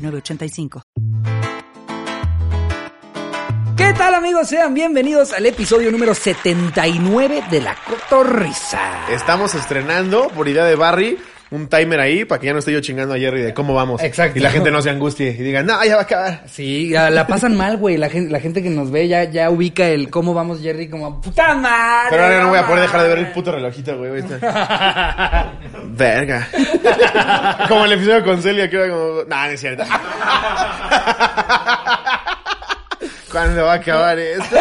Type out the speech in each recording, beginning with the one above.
906985. ¿Qué tal amigos? Sean bienvenidos al episodio número 79 de La Cotorrisa. Estamos estrenando, por idea de Barry, un timer ahí para que ya no esté yo chingando a Jerry de cómo vamos. Exacto. Y la gente no se angustie y diga, no, ya va a acabar. Sí, la pasan mal, güey. La gente, la gente que nos ve ya, ya ubica el cómo vamos, Jerry, como puta madre. Pero ahora no voy a poder madre". dejar de ver el puto relojito, güey. Verga. como el episodio con Celia que era como, no, no es cierto. ¿Cuándo va a acabar esto?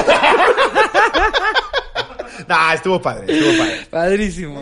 nah, estuvo padre, estuvo padre. Padrísimo.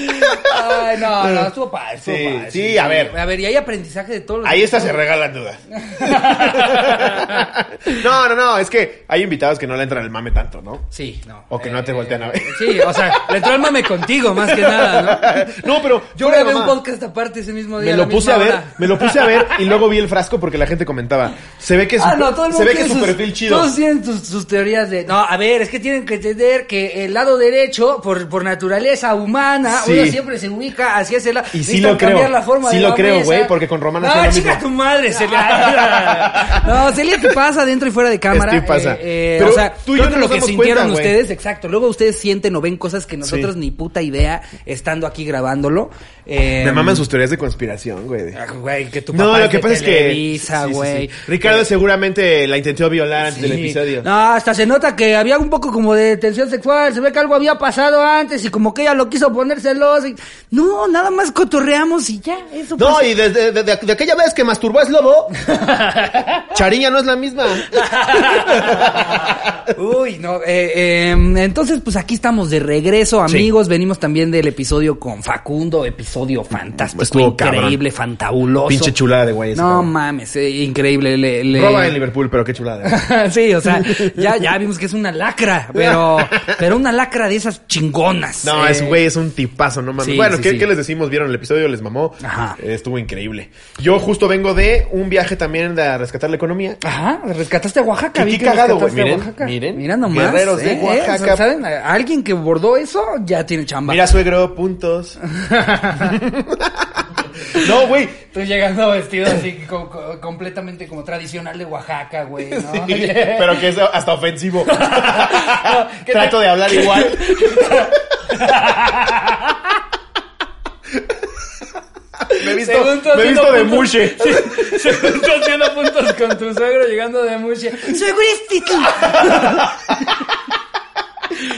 Ay, no, no, estuvo padre, estuvo Sí, padre, sí, a ver. A ver, y hay aprendizaje de todos los Ahí está, se regalan dudas. no, no, no, es que hay invitados que no le entran el mame tanto, ¿no? Sí, no. O que no te voltean a ver. Sí, o sea, le entró el mame contigo, más que nada, ¿no? No, pero Yo grabé un podcast aparte ese mismo día. Me lo puse a ver, hora. me lo puse a ver y luego vi el frasco porque la gente comentaba. Se ve que es Ah, no, todo el se mundo ve que es su perfil chido. Todos tienen sus, sus teorías de. No, a ver, es que tienen que entender que el lado derecho, por, por naturaleza humana, Sí. uno siempre se ubica hacia ese lado. Y sí lo creo, la forma sí de lo creo, güey, porque con Romana hacía No, lo chica mismo. tu madre, Celia. no, Celia, ¿qué pasa dentro y fuera de cámara? Que pasa. Eh, eh, Pero o sea, tú y creo yo que no lo que sintieron cuenta, ustedes, exacto. Luego ustedes sienten o ven cosas que nosotros Sí. ni puta idea estando aquí grabándolo. Eh, Me maman sus teorías de conspiración, güey. ah, Güey, que tu No, papá lo es que pasa es que. Güey. Ricardo Eh, seguramente la intentó violar antes del episodio. No, hasta se nota que había un poco como de tensión sexual, se ve que algo había pasado antes y como que ella lo quiso poner. Y- No, nada más cotorreamos y ya, eso No, y desde de, de- de aquella vez que masturbó a Slobo, Chariña no es la misma. Uy, no, eh, eh, entonces pues aquí estamos de regreso, Sí. amigos, venimos también del episodio con Facundo, episodio fantástico, Estuvo cabrón. increíble, fantabuloso. Pinche chulada de güey. No cabrón. mames, eh, increíble. Le, le- Roba en Liverpool, pero qué chulada. sí, o sea, ya, ya vimos que es una lacra, pero, pero una lacra de esas chingonas. No, es güey, es un tipazo, no mames. sí, bueno, sí, ¿qué, sí. qué les decimos? ¿Vieron el episodio? ¿Les mamó? Ajá. Eh, estuvo increíble. Yo justo vengo de un viaje también de a rescatar la economía. Ajá, rescataste a Oaxaca. Qué- qué cagado, güey. Miren, Oaxaca. miren. Mira nomás. Guerreros de eh, eh, Oaxaca. ¿Saben? Alguien que bordó eso ya tiene chamba. Mira, suegro, puntos. no, güey. Estoy llegando vestido así co- co- completamente como tradicional de Oaxaca, güey, ¿no? Pero que es hasta ofensivo. ¿qué Trato de hablar igual. Me he visto, me he visto de puntos- mushe. Según tú haciendo puntos con tu suegro llegando de Mushi. ¡Suegristito!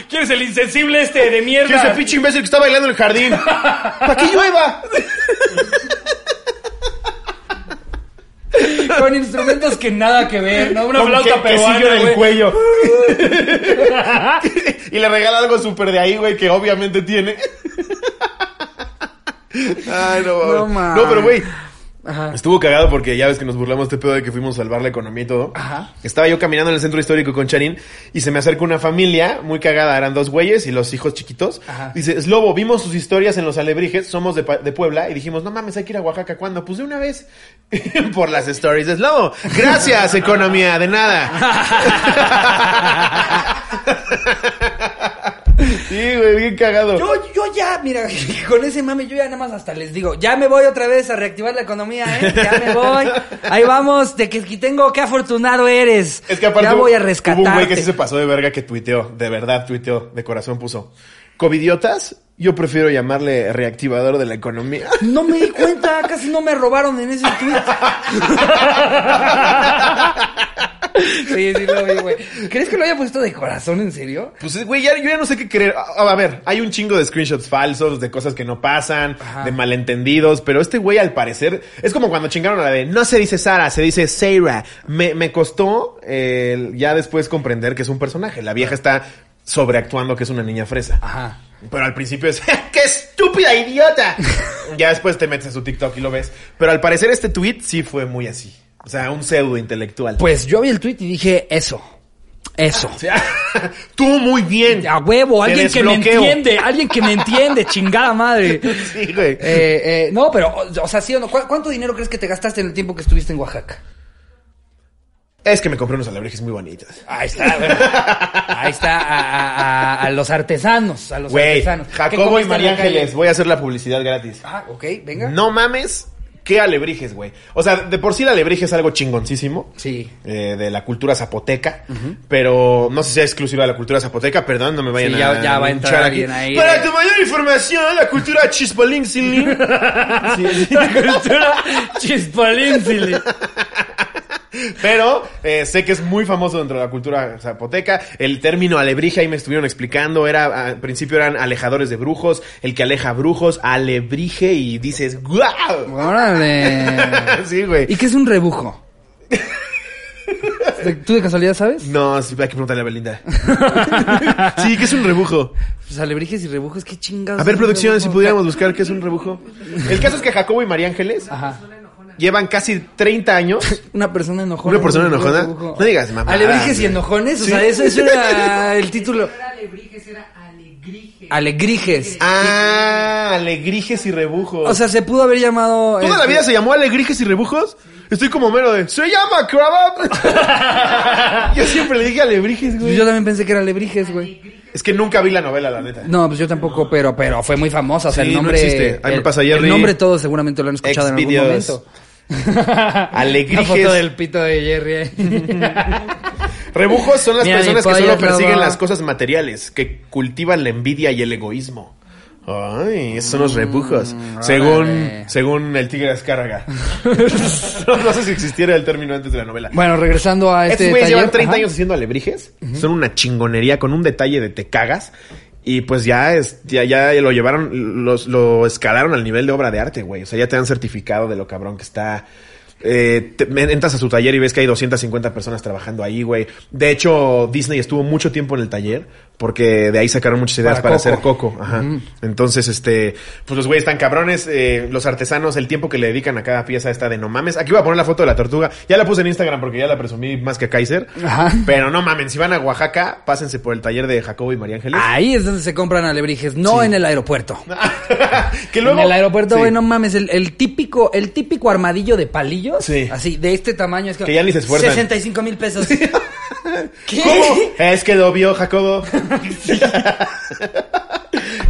¿Quién es el insensible este de mierda? ¿Quién es ese pinche imbécil que está bailando en el jardín? ¿Para qué llueva? Con instrumentos que nada que ver, ¿no? Una Con flauta que- peruana, el güey. cuello. y le regala algo súper de ahí, güey, que obviamente tiene. Ay, no, No, no, pero güey. Ajá. Estuvo cagado porque ya ves que nos burlamos de este pedo de que fuimos a salvar la economía y todo. Ajá. Estaba yo caminando en el centro histórico con Charín y se me acerca una familia muy cagada. Eran dos güeyes y los hijos chiquitos. Ajá. Dice, Slobo, vimos sus historias en los alebrijes, somos de, de Puebla y dijimos, no mames, hay que ir a Oaxaca. ¿Cuándo? Pues de una vez. Por las stories de Slobo. Gracias, economía, de nada. sí, güey, bien cagado. Yo, yo ya, mira, con ese mame, yo ya nada más hasta les digo, ya me voy otra vez a reactivar la economía, ¿eh? Ya me voy. Ahí vamos, de que, que tengo, qué afortunado eres. Es que aparte ya voy a hubo rescatar. un güey que sí se pasó de verga que tuiteó, de verdad tuiteó, de corazón puso. Covidiotas, yo prefiero llamarle reactivador de la economía. No me di cuenta, casi no me robaron en ese tweet. sí, sí lo vi, güey. ¿Crees que lo haya puesto de corazón, en serio? Pues, güey, ya, yo ya no sé qué creer. A, a ver, hay un chingo de screenshots falsos, de cosas que no pasan, Ajá. de malentendidos, pero este güey al parecer, es como cuando chingaron a la de, no se dice Sara, se dice Sarah. Me, me costó eh, ya después comprender que es un personaje. La vieja está sobreactuando que es una niña fresa. Ajá. Pero al principio es, ¡qué estúpida idiota! ya después te metes a su TikTok y lo ves. Pero al parecer este tweet sí fue muy así. O sea, un pseudo intelectual. Pues yo vi el tweet y dije, eso. Eso. O sea, tú muy bien. A huevo, alguien que me entiende, alguien que me entiende, chingada madre. Sí, güey. Eh, eh, no, pero, o, sea, sí o no. ¿cu- ¿Cuánto dinero crees que te gastaste en el tiempo que estuviste en Oaxaca? Es que me compré unos alebrijes muy bonitos. Ahí está, güey. Ahí está, a, a- los artesanos, a los Güey, artesanos. ¿Qué Jacobo y María la? Ángeles, voy a hacer la publicidad gratis. Ah, ok, venga. No mames, qué alebrijes, güey. O sea, de por sí el alebrije es algo chingoncísimo. Sí. eh, de la cultura zapoteca, pero no sé si es exclusiva de la cultura zapoteca, perdón, no me vayan Sí, ya- a ya va a entrar aquí. alguien ahí Para tu mayor información, la cultura chispolín sí, sí. La cultura chispolín, Pero eh, sé que es muy famoso dentro de la cultura zapoteca. El término alebrije, ahí me estuvieron explicando, era al principio eran alejadores de brujos, el que aleja brujos, alebrije y dices, ¡guau! Órale. Sí, güey. ¿Y qué es un rebujo? ¿Tú de casualidad sabes? No, sí, hay que preguntarle a Belinda. sí, que es un rebujo. Pues alebrijes y rebujos, qué chingados. A ver, producción, si pudiéramos buscar qué es un rebujo. El caso es que Jacobo y María Ángeles Ajá. Llevan casi 30 años. Una persona enojona. ¿Una persona enojona? No digas mamadas, Alebrijes y enojones, o Sí. sea, eso, era el título. era alebrijes, era alegrijes. Alegrijes. Ah, alegrijes y rebujos. O sea, se pudo haber llamado. ¿Toda la vida se llamó Alegrijes y Rebujos? Estoy como mero de... ¡Se llama Crabap! yo siempre le dije Alebrijes, güey. Yo también pensé que era Alebrijes, güey. Es que nunca vi la novela, la neta. No, pues yo tampoco, pero, pero fue muy famosa. O sea, Sí, el no nombre. existe. Ahí me el, pasa Jerry. el nombre todos seguramente lo han escuchado en algún momento. Alegrijes. Una foto del pito de Jerry. ahí. Rebujos son las Mira, personas que solo persiguen las cosas materiales, que cultivan la envidia y el egoísmo. Ay, esos son los rebujos. según, Mm, órale. según el tigre Azcárraga. no, no sé si existiera el término antes de la novela. bueno, regresando a este. Estos güeyes llevan 30 ajá. años haciendo alebrijes. Son una chingonería con un detalle de te cagas. Y pues ya, es, ya, ya lo llevaron, lo escalaron al nivel de obra de arte, güey. O sea, ya te dan certificado de lo cabrón que está. Eh, te- entras a su taller y ves que hay 250 personas trabajando ahí, güey. De hecho, Disney estuvo mucho tiempo en el taller porque de ahí sacaron muchas ideas Para para, Coco. hacer Coco. Ajá. Entonces, este, pues los güeyes están cabrones. eh, los artesanos, el tiempo que le dedican a cada pieza está de no mames. Aquí voy a poner la foto de la tortuga. Ya la puse en Instagram porque ya la presumí más que a Kaiser. Ajá. Pero no mamen, si van a Oaxaca, pásense por el taller de Jacobo y María Ángeles. Ahí es donde se compran alebrijes, no Sí. en el aeropuerto. que luego. en el aeropuerto, Sí. güey, no mames, el, el típico, el típico armadillo de palillos, Sí. así, de este tamaño, es Que ya ni se esfuerzan. 65 mil pesos. ¿Qué? ¿Cómo? Es que lo vio Jacobo.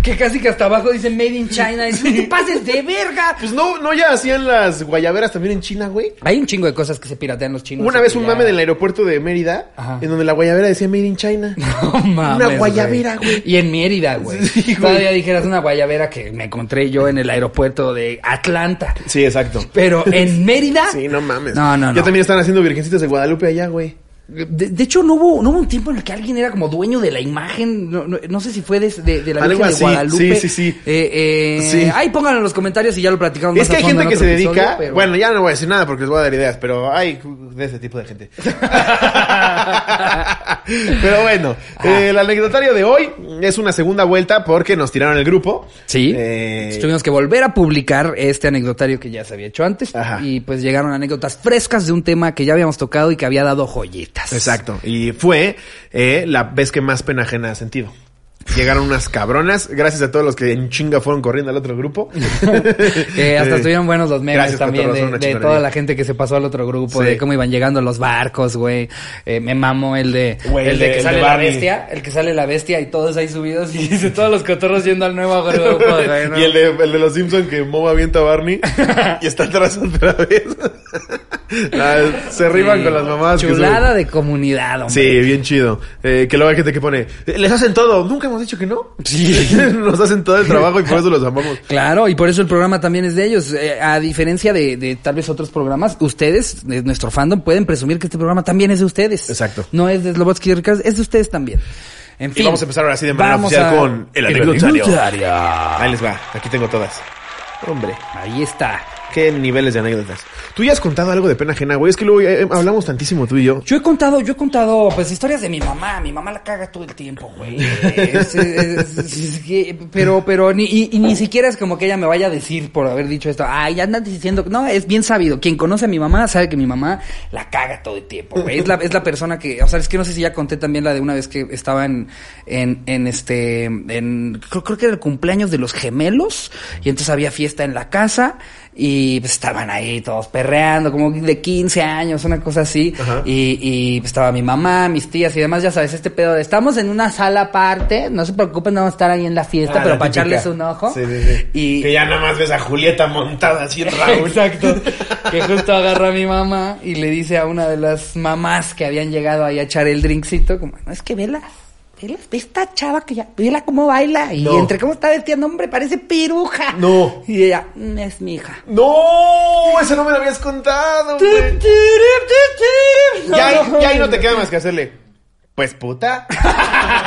Que casi que hasta abajo dice Made in China. Y, ¡No te pases de verga! Pues no, no ya hacían las guayaberas también en China, güey. Hay un chingo de cosas que se piratean los chinos. Una vez un ya- mame del aeropuerto de Mérida, Ajá. en donde la guayabera decía Made in China. No mames, Una guayabera, güey. Y en Mérida, güey. Sí, güey. Todavía dijeras una guayabera que me encontré yo en el aeropuerto de Atlanta. Sí, exacto. Pero en Mérida. Sí, no mames. No, no, no. Ya también están haciendo virgencitas de Guadalupe allá, güey. De, de hecho, no hubo, no hubo un tiempo en el que alguien era como dueño de la imagen. No, no, no sé si fue de, de- de la Algo Virgen de Guadalupe. sí, sí, sí. Eh, eh, Sí. Ahí pónganlo en los comentarios y ya lo platicamos Es más que hay gente en que se dedica. pero- Bueno, ya no voy a decir nada porque les voy a dar ideas, pero hay de ese tipo de gente. pero bueno, eh, el anecdotario de hoy es una segunda vuelta porque nos tiraron el grupo. Sí. Tuvimos que volver a publicar este anecdotario que ya se había hecho antes. Ajá. Y pues llegaron anécdotas frescas de un tema que ya habíamos tocado y que había dado Exacto. Y fue eh, la vez que más pena ajena ha sentido. Llegaron unas cabronas, gracias a todos los que en chinga fueron corriendo al otro grupo. Que hasta Eh, estuvieron buenos los memes gracias, también de, toda la gente que se pasó al otro grupo, Sí. de cómo iban llegando los barcos, güey. Eh, me mamo el de, Güey, el de que el sale de la bestia, el que sale la bestia y todos ahí subidos y dice todos los cotorros yendo al nuevo grupo, güey, ¿no? Y el de, el de los Simpsons que Moe avienta a Barney y está atrás otra vez. Se riban Sí. con las mamás. que Chulada de comunidad, hombre. Sí, bien chido. Eh, que luego hay gente que pone, "Eh, les hacen todo. Nunca hemos dicho que no. Sí. Nos hacen todo el trabajo y por eso los amamos. Claro, y por eso el programa también es de ellos. Eh, a diferencia de, de tal vez otros programas, ustedes, de nuestro fandom, pueden presumir que este programa también es de ustedes. Exacto. No es de Slobotsky y Ricardo, es de ustedes también. En Y fin. vamos a empezar ahora sí de manera oficial a- con el anecdotario. Ahí les va. Aquí tengo todas. Hombre. Ahí está. Qué niveles de anécdotas. Tú ya has contado algo de pena ajena, güey. Es que luego eh, hablamos tantísimo tú y yo. Yo he contado, yo he contado, pues, historias de mi mamá. Mi mamá la caga todo el tiempo, güey. Pero, pero, ni, y, y ni siquiera es como que ella me vaya a decir por haber dicho esto. Ay, andas diciendo. No, es bien sabido. Quien conoce a mi mamá sabe que mi mamá la caga todo el tiempo, güey. Es la, es la persona que, o sea, es que no sé si ya conté también la de una vez que estaba en, en, en este, en, creo, creo que era el cumpleaños de los gemelos. Y entonces había fiesta en la casa. Y pues estaban ahí todos perreando, como de 15 años, una cosa así. Ajá. Y, y pues, estaba mi mamá, mis tías y demás, ya sabes, este pedo de estamos en una sala aparte, no se preocupen, no vamos a estar ahí en la fiesta, Ah, pero la para típica. echarles un ojo. Sí, sí, sí. Y, Que ya nada más ves a Julieta montada así en Raúl. Exacto. Que justo agarra a mi mamá y le dice a una de las mamás que habían llegado ahí a echar el drinkcito, como, no, es que velas. Esta chava que ya, vela cómo baila. Y No. entre cómo está vestida, hombre, parece piruja. No. Y ella, "Mm, es mi hija. No, eso no me lo habías contado, ya ahí no te queda más que hacerle. Pues puta.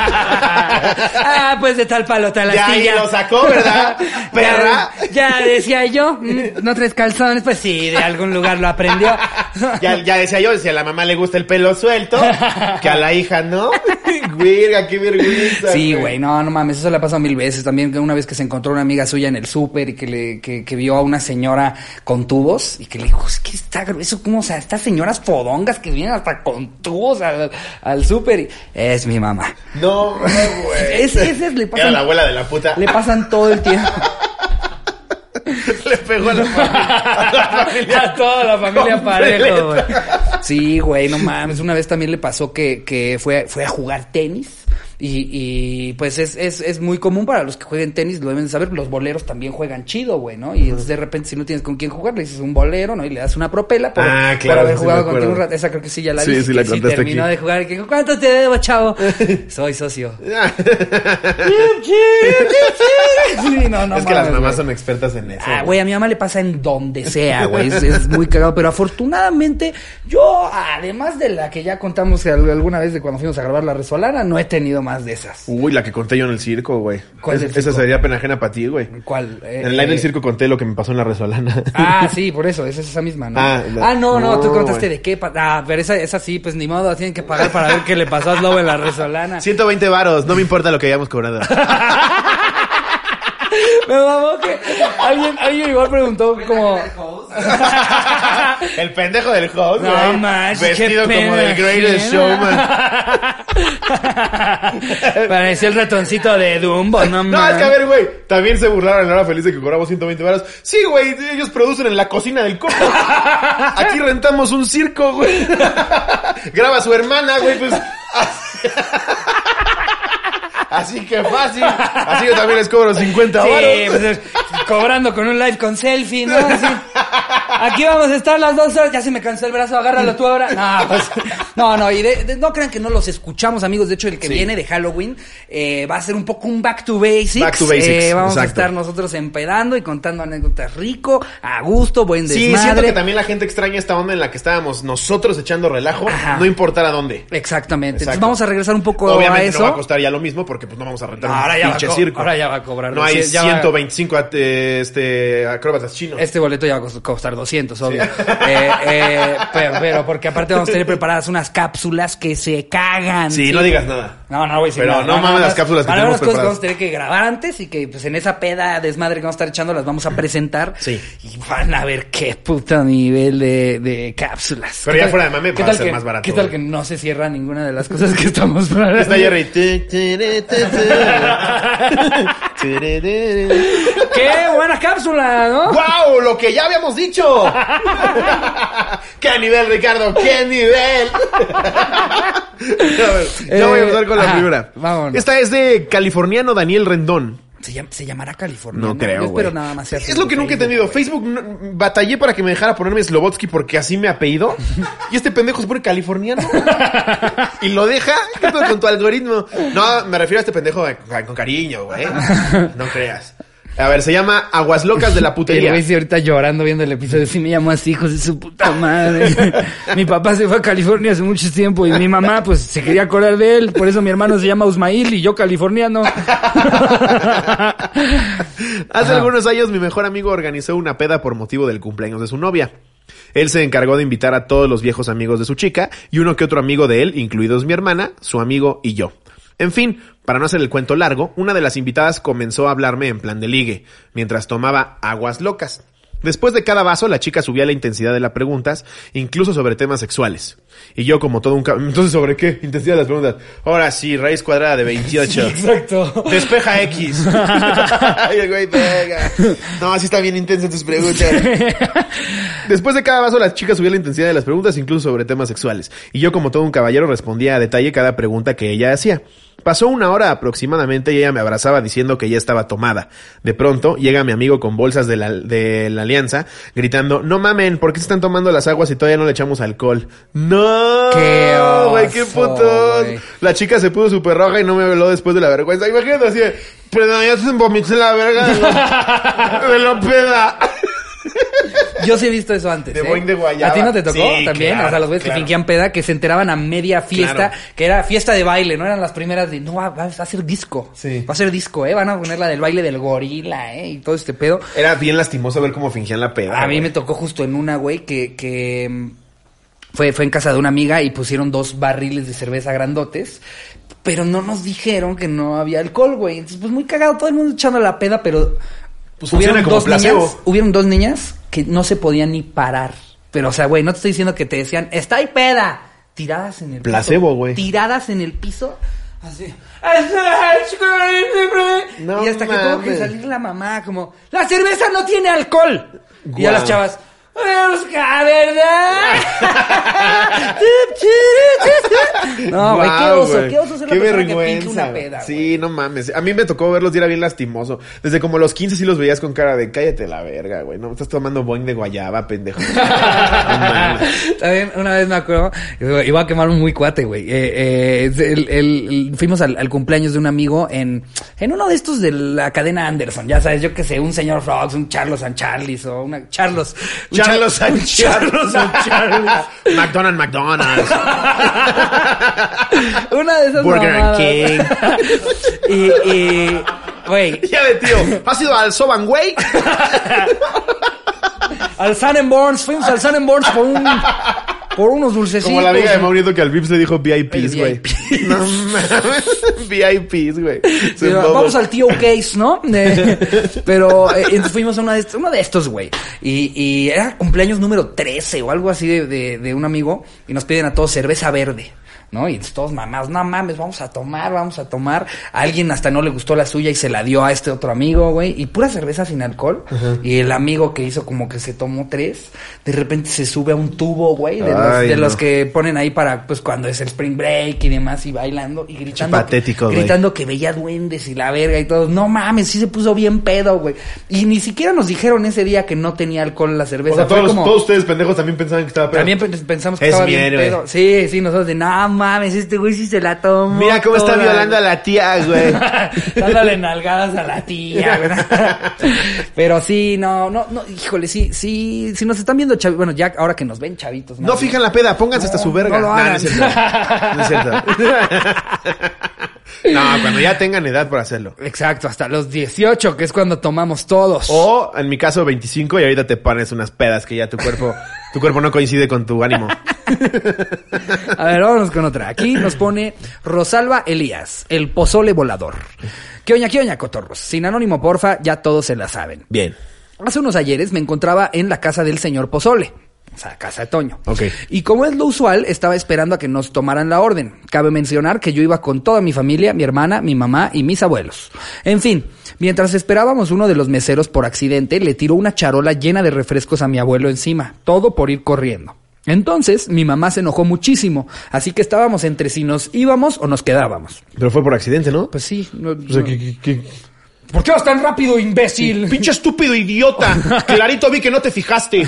ah, pues de tal palo, tal Ya ahí astilla. lo sacó, ¿verdad? Perra. Ya, ya decía yo, mm, no tres calzones, pues sí, de algún lugar lo aprendió. Ya, ya decía yo, si a la mamá le gusta el pelo suelto, que a la hija no. Güey, qué vergüenza. Sí, güey, no, no mames, eso le ha pasado mil veces. También que una vez que se encontró una amiga suya en el súper y que le que, que vio a una señora con tubos y que le dijo, es que está grueso, como, o sea, estas señoras fodongas que vienen hasta con tubos al, al súper. Y- Es mi mamá. No, güey. Ese, ese le Era pasan, la abuela de la puta. le pasan todo el tiempo. Le pegó a la familia. A la familia. A toda la familia parejo, güey. Sí, güey, no mames. Una vez también le pasó que, que fue, fue a jugar tenis. Y, y pues es, es, es muy común para los que jueguen tenis, lo deben de saber, los boleros también juegan chido, güey, ¿no? Y entonces de repente si no tienes con quién jugar, le dices un bolero, ¿no? Y le das una propela por, Ah, por claro, haber sí jugado contigo un rato. Esa creo que sí ya la Sí, sí la contaste terminó aquí. de jugar. ¿Cuánto te debo, chavo? Soy socio. Sí, no, no es que las mamás son expertas en eso. Ah, güey, a mi mamá le pasa en donde sea, güey. Es, es muy cagado. Pero afortunadamente, yo, además de la que ya contamos al- alguna vez de cuando fuimos a grabar la resolana, no he tenido más de esas. Uy, la que conté yo en el circo, güey. ¿Cuál Es- Esa circo? sería pena ajena para ti, güey. ¿Cuál? Eh, En el live eh, del circo conté lo que me pasó en la resolana. Ah, sí, por eso, esa es esa misma, ¿no? Ah, Ah, no, no, tú contaste de qué. Ah, pero esa, esa sí, pues ni modo, tienen que pagar para ver qué le pasó a Slobo en la resolana. 120 varos, no me importa lo que hayamos cobrado. Me mamó que alguien, alguien igual preguntó como... el pendejo del host, No güey. manches, Vestido qué como del greatest showman. Parecía el ratoncito de Dumbo, no No, es que a ver, güey, también se burlaron en la hora feliz de que cobramos 120 varos. Sí, güey, ellos producen en la cocina del coco. Aquí rentamos un circo, güey. Graba su hermana, güey, pues. Así, que fácil. Así yo también les cobro 50 Sí, varos. pues, es- cobrando con un live con selfie, ¿no? Así. Aquí vamos a estar las dos horas. Ya se me cansó el brazo, agárralo tú ahora. No, pues, no, no, y de- de- no crean que no los escuchamos, amigos. De hecho, el que Sí. viene de Halloween eh, va a ser un poco un back to basics. Back to basics, Eh, vamos a estar nosotros empedando y contando anécdotas rico, a gusto, buen Sí, desmadre. siento que también la gente extraña esta onda en la que estábamos nosotros echando relajo, Ajá. no importar a dónde. Exactamente. Entonces vamos a regresar un poco Obviamente a eso. no va a costar ya lo mismo porque pues no vamos a rentar Ahora un ya va pinche circo. ahora ya va a cobrar No hay doscientos, ya va- 125 at- eh, este, acróbatas chinos. Este boleto ya va a cos- costar 200, obvio. Eh, eh, pero, pero porque aparte vamos a tener preparadas unas cápsulas que se cagan. Sí, no digas nada. No, no voy a decir Pero nada. no mames las cápsulas que tenemos preparadas. vamos a tener que grabar antes y que pues en esa peda desmadre que vamos a estar echando las vamos a presentar. Sí. Y van a ver qué puto nivel de, de cápsulas. Pero ¿Qué ya tal- fuera de mame va a ser que- más barato, ¿Qué tal que no se cierra ninguna de las cosas que estamos? Está Jerry. ¡Qué buena cápsula, ¿no? ¡Wow! Lo que ya habíamos dicho. ¡Qué nivel, Ricardo! ¡Qué nivel! A ver, ya voy a empezar con la ajá, primera. vámonos. Esta es de californiano Daniel Rendón. Se, llama- se llamará California. No creo, Yo espero güey. nada más Es lo que nunca he entendido. Facebook no- batallé para que me dejara ponerme Slobotsky porque así me apellido. Y este pendejo se pone californiano. y lo deja. ¿Qué pedo con tu algoritmo? No, me refiero a este pendejo con cariño, güey. No creas. A ver, se llama Aguas Locas de la El Putería. güey sí ahorita llorando viendo el episodio. Sí me llamó así, hijos de su puta madre. mi papá se fue a California hace mucho tiempo y mi mamá pues se quería acordar de él. Por eso mi hermano se llama Usmail y yo californiano. Hace algunos años mi mejor amigo organizó una peda por motivo del cumpleaños de su novia. Él se encargó de invitar a todos los viejos amigos de su chica y uno que otro amigo de él, incluidos mi hermana, su amigo y yo. En fin, para no hacer el cuento largo, una de las invitadas comenzó a hablarme en plan de ligue, mientras tomaba aguas locas. Después de cada vaso, la chica subía la intensidad de las preguntas, incluso sobre temas sexuales. Y yo como todo un... Entonces, ¿sobre qué? Intensidad de las preguntas. Ahora sí, raíz cuadrada de 28. Exacto. Despeja X. Ay, el güey, venga. No, así está bien intensa tus preguntas. Después de cada vaso, la chica subía la intensidad de las preguntas, incluso sobre temas sexuales. Y yo, como todo un caballero, respondía a detalle cada pregunta que ella hacía. Pasó una hora aproximadamente y ella me abrazaba diciendo que ya estaba tomada. De pronto, llega mi amigo con bolsas de la, de la alianza, gritando, no mamen, ¿por qué se están tomando las aguas y todavía no le echamos alcohol? ¡No! ¡Qué güey, qué oso, putos! güey. La chica se puso súper roja y no me habló después de la vergüenza. Imagínate así, de, perdón, ya se vomité la verga de lo, peda. Yo sí he visto eso antes. De ¿eh? boing de guayaba. ¿A ti no te tocó Sí, también? claro, o sea, los güeyes claro. que fingían peda, que se enteraban a media fiesta, Claro. que era fiesta de baile, ¿no? Eran las primeras de, no, va, va a ser disco. Sí. Va a ser disco, ¿eh? Van a poner la del baile del gorila, ¿eh? Y todo este pedo. Era bien lastimoso ver cómo fingían la peda. A mí me tocó justo en una, güey, que, que fue, fue en casa de una amiga y pusieron dos barriles de cerveza grandotes. Pero no nos dijeron que no había alcohol, güey. Entonces, pues muy cagado, todo el mundo echando la peda, pero Pues dos placebo. niñas, hubieron dos niñas que no se podían ni parar. Pero, o sea, güey, no te estoy diciendo que te decían, está ahí peda. Tiradas en el Placebo, piso. güey. Tiradas en el piso. Así. No y hasta que tuvo que salir la mamá, como, la cerveza no tiene alcohol. Y a las chavas, Busca, ¿verdad? no, güey, qué oso, qué oso ser la Qué que finge vergüenza, una güey. peda. Sí, no mames. A mí me tocó verlos y era bien lastimoso. Desde como los 15 sí los veías con cara de cállate la verga, güey. No, estás tomando boing de guayaba, pendejo. No mames. También una vez me acuerdo, iba a quemar un muy cuate, güey. Eh, eh, el- el- el- fuimos al, al cumpleaños de un amigo en, en uno de estos de la cadena Anderson, ya sabes, yo que sé, un señor Frogs, un Charlos and Charlies o una Charlos. un Charlos Char- and Charlos. McDonald's, McDonald's. Una de esas Burger mamadas. King. y, y, güey, ya de tío. ¿Has ido al Soban al Sun and Borns, fuimos al Sun and Borns por un, por unos dulcecitos. Como la amiga de Mauricio que al Vips le dijo VIPs, güey. VIP. No mames. VIPs, güey. Vamos al tío Case, ¿no? Eh, pero eh, entonces fuimos a uno de estos, uno de estos, güey. Y, y era cumpleaños número 13 o algo así de, de, de un amigo. Y nos piden a todos cerveza verde. ¿No? Y todos mamados, no mames, vamos a tomar, vamos a tomar. A alguien hasta no le gustó la suya y se la dio a este otro amigo, güey. Y pura cerveza sin alcohol. Y el amigo que hizo como que se tomó tres, de repente se sube a un tubo, güey, de, los, de los que ponen ahí para, pues cuando es el spring break y demás, y bailando y gritando. patético, güey. Gritando que veía duendes y la verga y todo. No mames, sí se puso bien pedo, güey. Y ni siquiera nos dijeron ese día que no tenía alcohol la cerveza. O sea, todos, como- todos ustedes pendejos también pensaban que estaba pedo. también pe- pensamos que Es estaba bien pedo. Sí, sí, nosotros de, no mames, este güey sí se la tomó. Mira cómo está toda, violando a la tía, güey. Dándole nalgadas a la tía, ¿verdad? Pero sí, no, no, no, híjole, sí, sí, si nos están viendo chavitos, bueno, ya ahora que nos ven chavitos. No fijan la peda, pónganse hasta su verga. no lo hagan. no es cierto. No es cierto. no, cuando ya tengan edad para hacerlo. Exacto, hasta los 18, que es cuando tomamos todos. O, en mi caso, 25 y ahorita te pones unas pedas que ya tu cuerpo, tu cuerpo no coincide con tu ánimo. A ver, vámonos con otra. Aquí nos pone Rosalba Elías, el pozole volador. ¿Qué oña, qué oña, cotorros? Sin anónimo, porfa, ya todos se la saben. Bien. Hace unos ayeres me encontraba en la casa del señor Pozole. O sea, casa de Toño. Ok. Y como es lo usual, estaba esperando a que nos tomaran la orden. Cabe mencionar que yo iba con toda mi familia, mi hermana, mi mamá y mis abuelos. En fin, mientras esperábamos, uno de los meseros por accidente le tiró una charola llena de refrescos a mi abuelo encima. Todo por ir corriendo. Entonces, mi mamá se enojó muchísimo. Así que estábamos entre si nos íbamos o nos quedábamos. Pero fue por accidente, ¿no? Pues sí. no- O sea, no- que- ¿Por qué vas tan rápido, imbécil? Pinche estúpido idiota. Clarito vi que no te fijaste.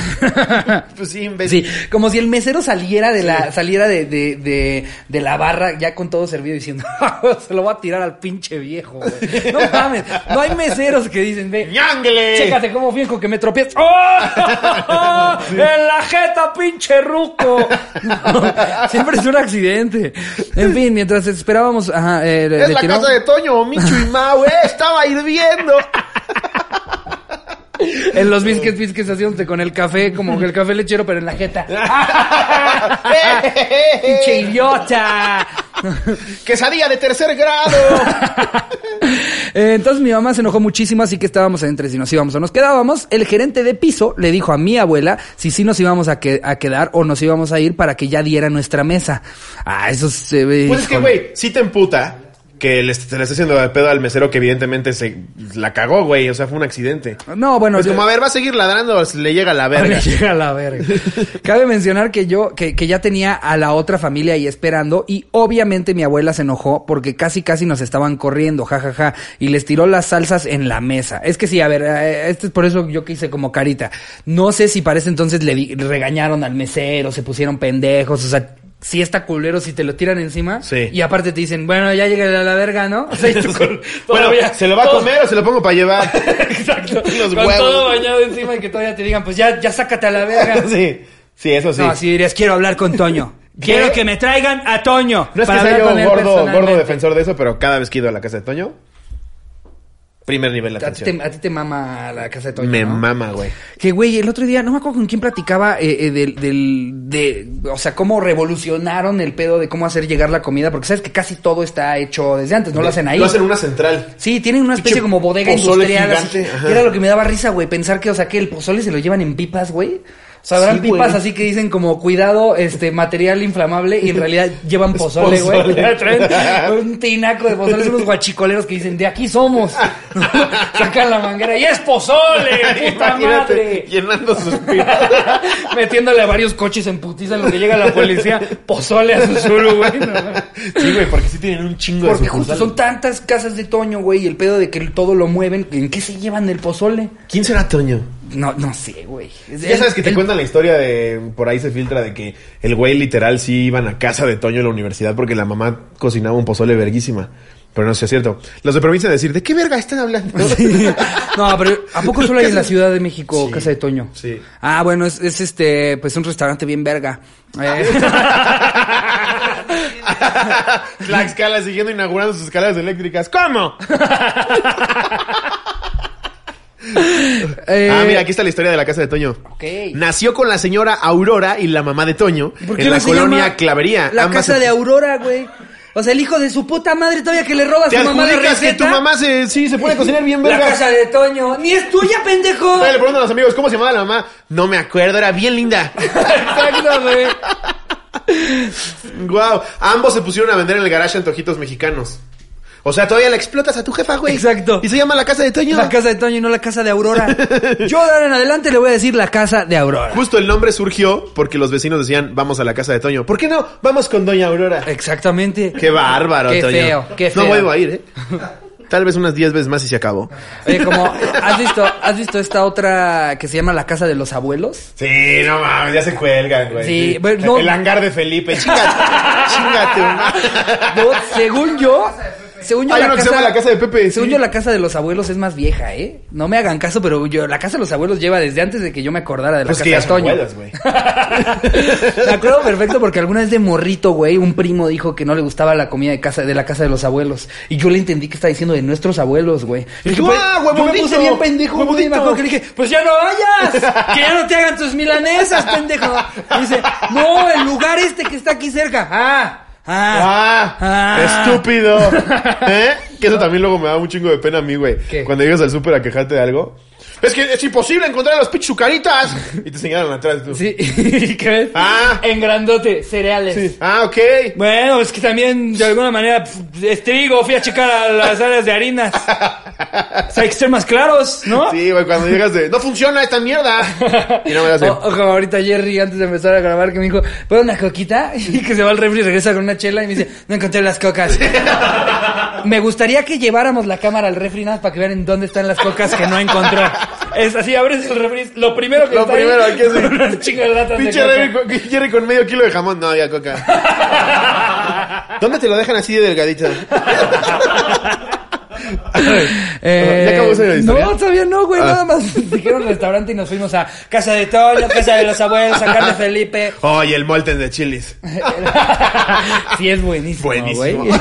pues sí, imbécil. Sí, como si el mesero saliera de la, saliera de, de, de, de la barra ya con todo servido diciendo, se lo voy a tirar al pinche viejo, güey. No mames, no hay meseros que dicen, ve, ¡Ñánguele! chécate cómo fijo que me tropiezo. ¡Oh! ¡En la jeta, pinche ruco! Siempre es un accidente. En fin, mientras esperábamos, ajá, eh, Es la tiró- casa de Toño, Michu y Mau, eh, estaba hirviendo. En los biscuits, biscuits haciéndote con el café, como que el café lechero, pero en la jeta. ¡Pinche idiota! Quesadilla de tercer grado. Eh, Entonces mi mamá se enojó muchísimo, así que estábamos entre si nos íbamos o nos quedábamos. El gerente de piso le dijo a mi abuela si sí nos íbamos a, que- a quedar o nos íbamos a ir para que ya diera nuestra mesa. Ah, eso se ve. Pues es que, güey, sí te emputa que le, se le esté haciendo de pedo al mesero que evidentemente se la cagó, güey. O sea, fue un accidente. No, bueno, Es como, a ver, va a seguir ladrando, le llega a la verga. Me llega a la verga. Cabe mencionar que yo, que, que ya tenía a la otra familia ahí esperando y obviamente mi abuela se enojó porque casi casi nos estaban corriendo, jajaja, y les tiró las salsas en la mesa. Es que sí, a ver, este es por eso yo que hice como carita. No sé si para ese entonces le, di- le regañaron al mesero, se pusieron pendejos, o sea, si está culero si te lo tiran encima Sí. y aparte te dicen, bueno, ya llega a la verga, ¿no? O sea, tú con- Bueno, ¿se lo va a comer o se lo pongo para llevar? Exacto. Los con huevos. todo bañado encima y que todavía te digan, pues ya, ya sácate a la verga. sí, sí, eso sí. No, si dirías, quiero hablar con Toño. Quiero que me traigan a Toño. No es que sea yo él gordo, gordo defensor de eso, pero cada vez que ido a la casa de Toño, primer nivel de A atención. te, a ti te mama la casa de Toño, Me ¿no? mama, güey. Que, güey, el otro día, no me acuerdo con quién platicaba eh, eh, del, del, de, o sea, cómo revolucionaron el pedo de cómo hacer llegar la comida, porque sabes que casi todo está hecho desde antes, no lo hacen ahí. Lo hacen en una central. Sí, tienen una especie Pinche como bodega industrial. así, que era lo que me daba risa, güey. Pensar que, o sea, que el pozole se lo llevan en pipas, güey. Sí, pipas güey. así que dicen como cuidado, este, material inflamable y en realidad llevan pozole, güey. un tinaco de pozole, son unos guachicoleros que dicen, de aquí somos. Sacan la manguera y es pozole, puta Imagínate, madre. llenando sus pipas. Metiéndole a varios coches en putiza en lo que llega la policía, pozole a Susuru, güey. No. Sí, güey, porque sí tienen un chingo Porque de justo sucursales. son tantas casas de Toño, güey, y el pedo de que todo lo mueven, ¿en qué se llevan el pozole? ¿Quién será Toño? No, no sé, güey. Ya sabes que te cuentan la historia de. Por ahí se filtra de que el güey literal sí iban a casa de Toño en la universidad porque la mamá cocinaba un pozole verguísima. Pero no sé si es cierto. Los de provincia decir, ¿de qué verga están hablando? No, pero ¿a poco solo hay en la Ciudad de México Sí. Casa de Toño? Sí. Ah, bueno, es, es este, pues un restaurante bien verga. Eh, Tlaxcala siguiendo inaugurando sus escaleras eléctricas. ¿Cómo? Eh, ah, mira, aquí está la historia de la casa de Toño. Ok. Nació con la señora Aurora y la mamá de Toño ¿por qué en no la colonia Clavería. La Ambas casa se- de Aurora, güey. O sea, el hijo de su puta madre todavía que le roba a ¿Te su mamá la adjudicas que receta. tu mamá se, sí, se puede cocinar bien La verga? casa de Toño. Ni es tuya, pendejo. Todavía le preguntan a los amigos, ¿cómo se llamaba la mamá? No me acuerdo, era bien linda. Exacto, güey. Wow, ambos se pusieron a vender en el garage antojitos mexicanos. O sea, todavía la explotas a tu jefa, güey. Exacto. Y se llama la casa de Toño. La casa de Toño y no la casa de Aurora. Yo de ahora en adelante le voy a decir la casa de Aurora. Justo el nombre surgió porque los vecinos decían, vamos a la casa de Toño. ¿Por qué no? Vamos con Doña Aurora. Exactamente. Qué bárbaro, Qué Toño. feo, qué feo. No vuelvo a ir, ¿eh? Tal vez unas 10 veces más y se acabó. Oye, como, ¿has visto, ¿has visto esta otra que se llama La Casa de los Abuelos? Sí, no mames, ya se cuelgan, güey. Sí, bueno, no. El hangar de Felipe. Chingate, chingate. No, según yo, según yo Hay la uno que casa, se llama la casa de Pepe. según sí. yo la casa de los abuelos es más vieja, ¿eh? No me hagan caso, pero yo, la casa de los abuelos lleva desde antes de que yo me acordara de la Pues casa que de Toño. abuelas, güey. Me acuerdo perfecto porque alguna vez de morrito, güey, un primo dijo que no le gustaba la comida de casa de la casa de los abuelos. Y yo le entendí que estaba diciendo de nuestros abuelos, güey. Y dije, ¡Ah, pues, yo me huevudito! puse bien pendejo, güey. ¡Huevudito! Me acuerdo que le dije, pues ya no vayas, que ya no te hagan tus milanesas, pendejo. Y dice, no, el lugar este que está aquí cerca. Ah, ah, ¡Ah! ah. ¡Estúpido! ¿Eh? Que eso también luego me da un chingo de pena a mí, güey. ¿Qué? Cuando llegas al súper a quejarte de algo. Es que es imposible encontrar a los pinches sucaritas. Y te señalan atrás tú. Sí, ¿y qué ves? Ah. En grandote, cereales. Sí. Ah, ok. Bueno, es que también de alguna manera pf, es trigo, fui a checar a las áreas de harinas. O sea, hay que ser más claros, ¿no? Sí, güey, cuando llegas de... ¡No funciona esta mierda! Y no me das. O, o como ahorita Jerry, antes de empezar a grabar, que me dijo, ¿puedo una coquita? Y que se va al refri y regresa con una chela y me dice, no encontré las cocas. Me gustaría que lleváramos la cámara al refri nada para que vean en dónde están las cocas que no encontró. Es así, abres el refri, lo primero que Lo está primero, ahí, aquí es de- chingas de latas de Pinche coca. Jerry con, Jerry con medio kilo de jamón. No, ya coca. ¿Dónde te lo dejan así de delgadito? Eh, ¿Ya acabó esa historia? No, todavía no, güey. Ah. Nada más dijeron restaurante y nos fuimos a Casa de Toño, Casa de los Abuelos, a de Felipe. Oye, el molten de chilis. sí, es buenísimo. Buenísimo. güey.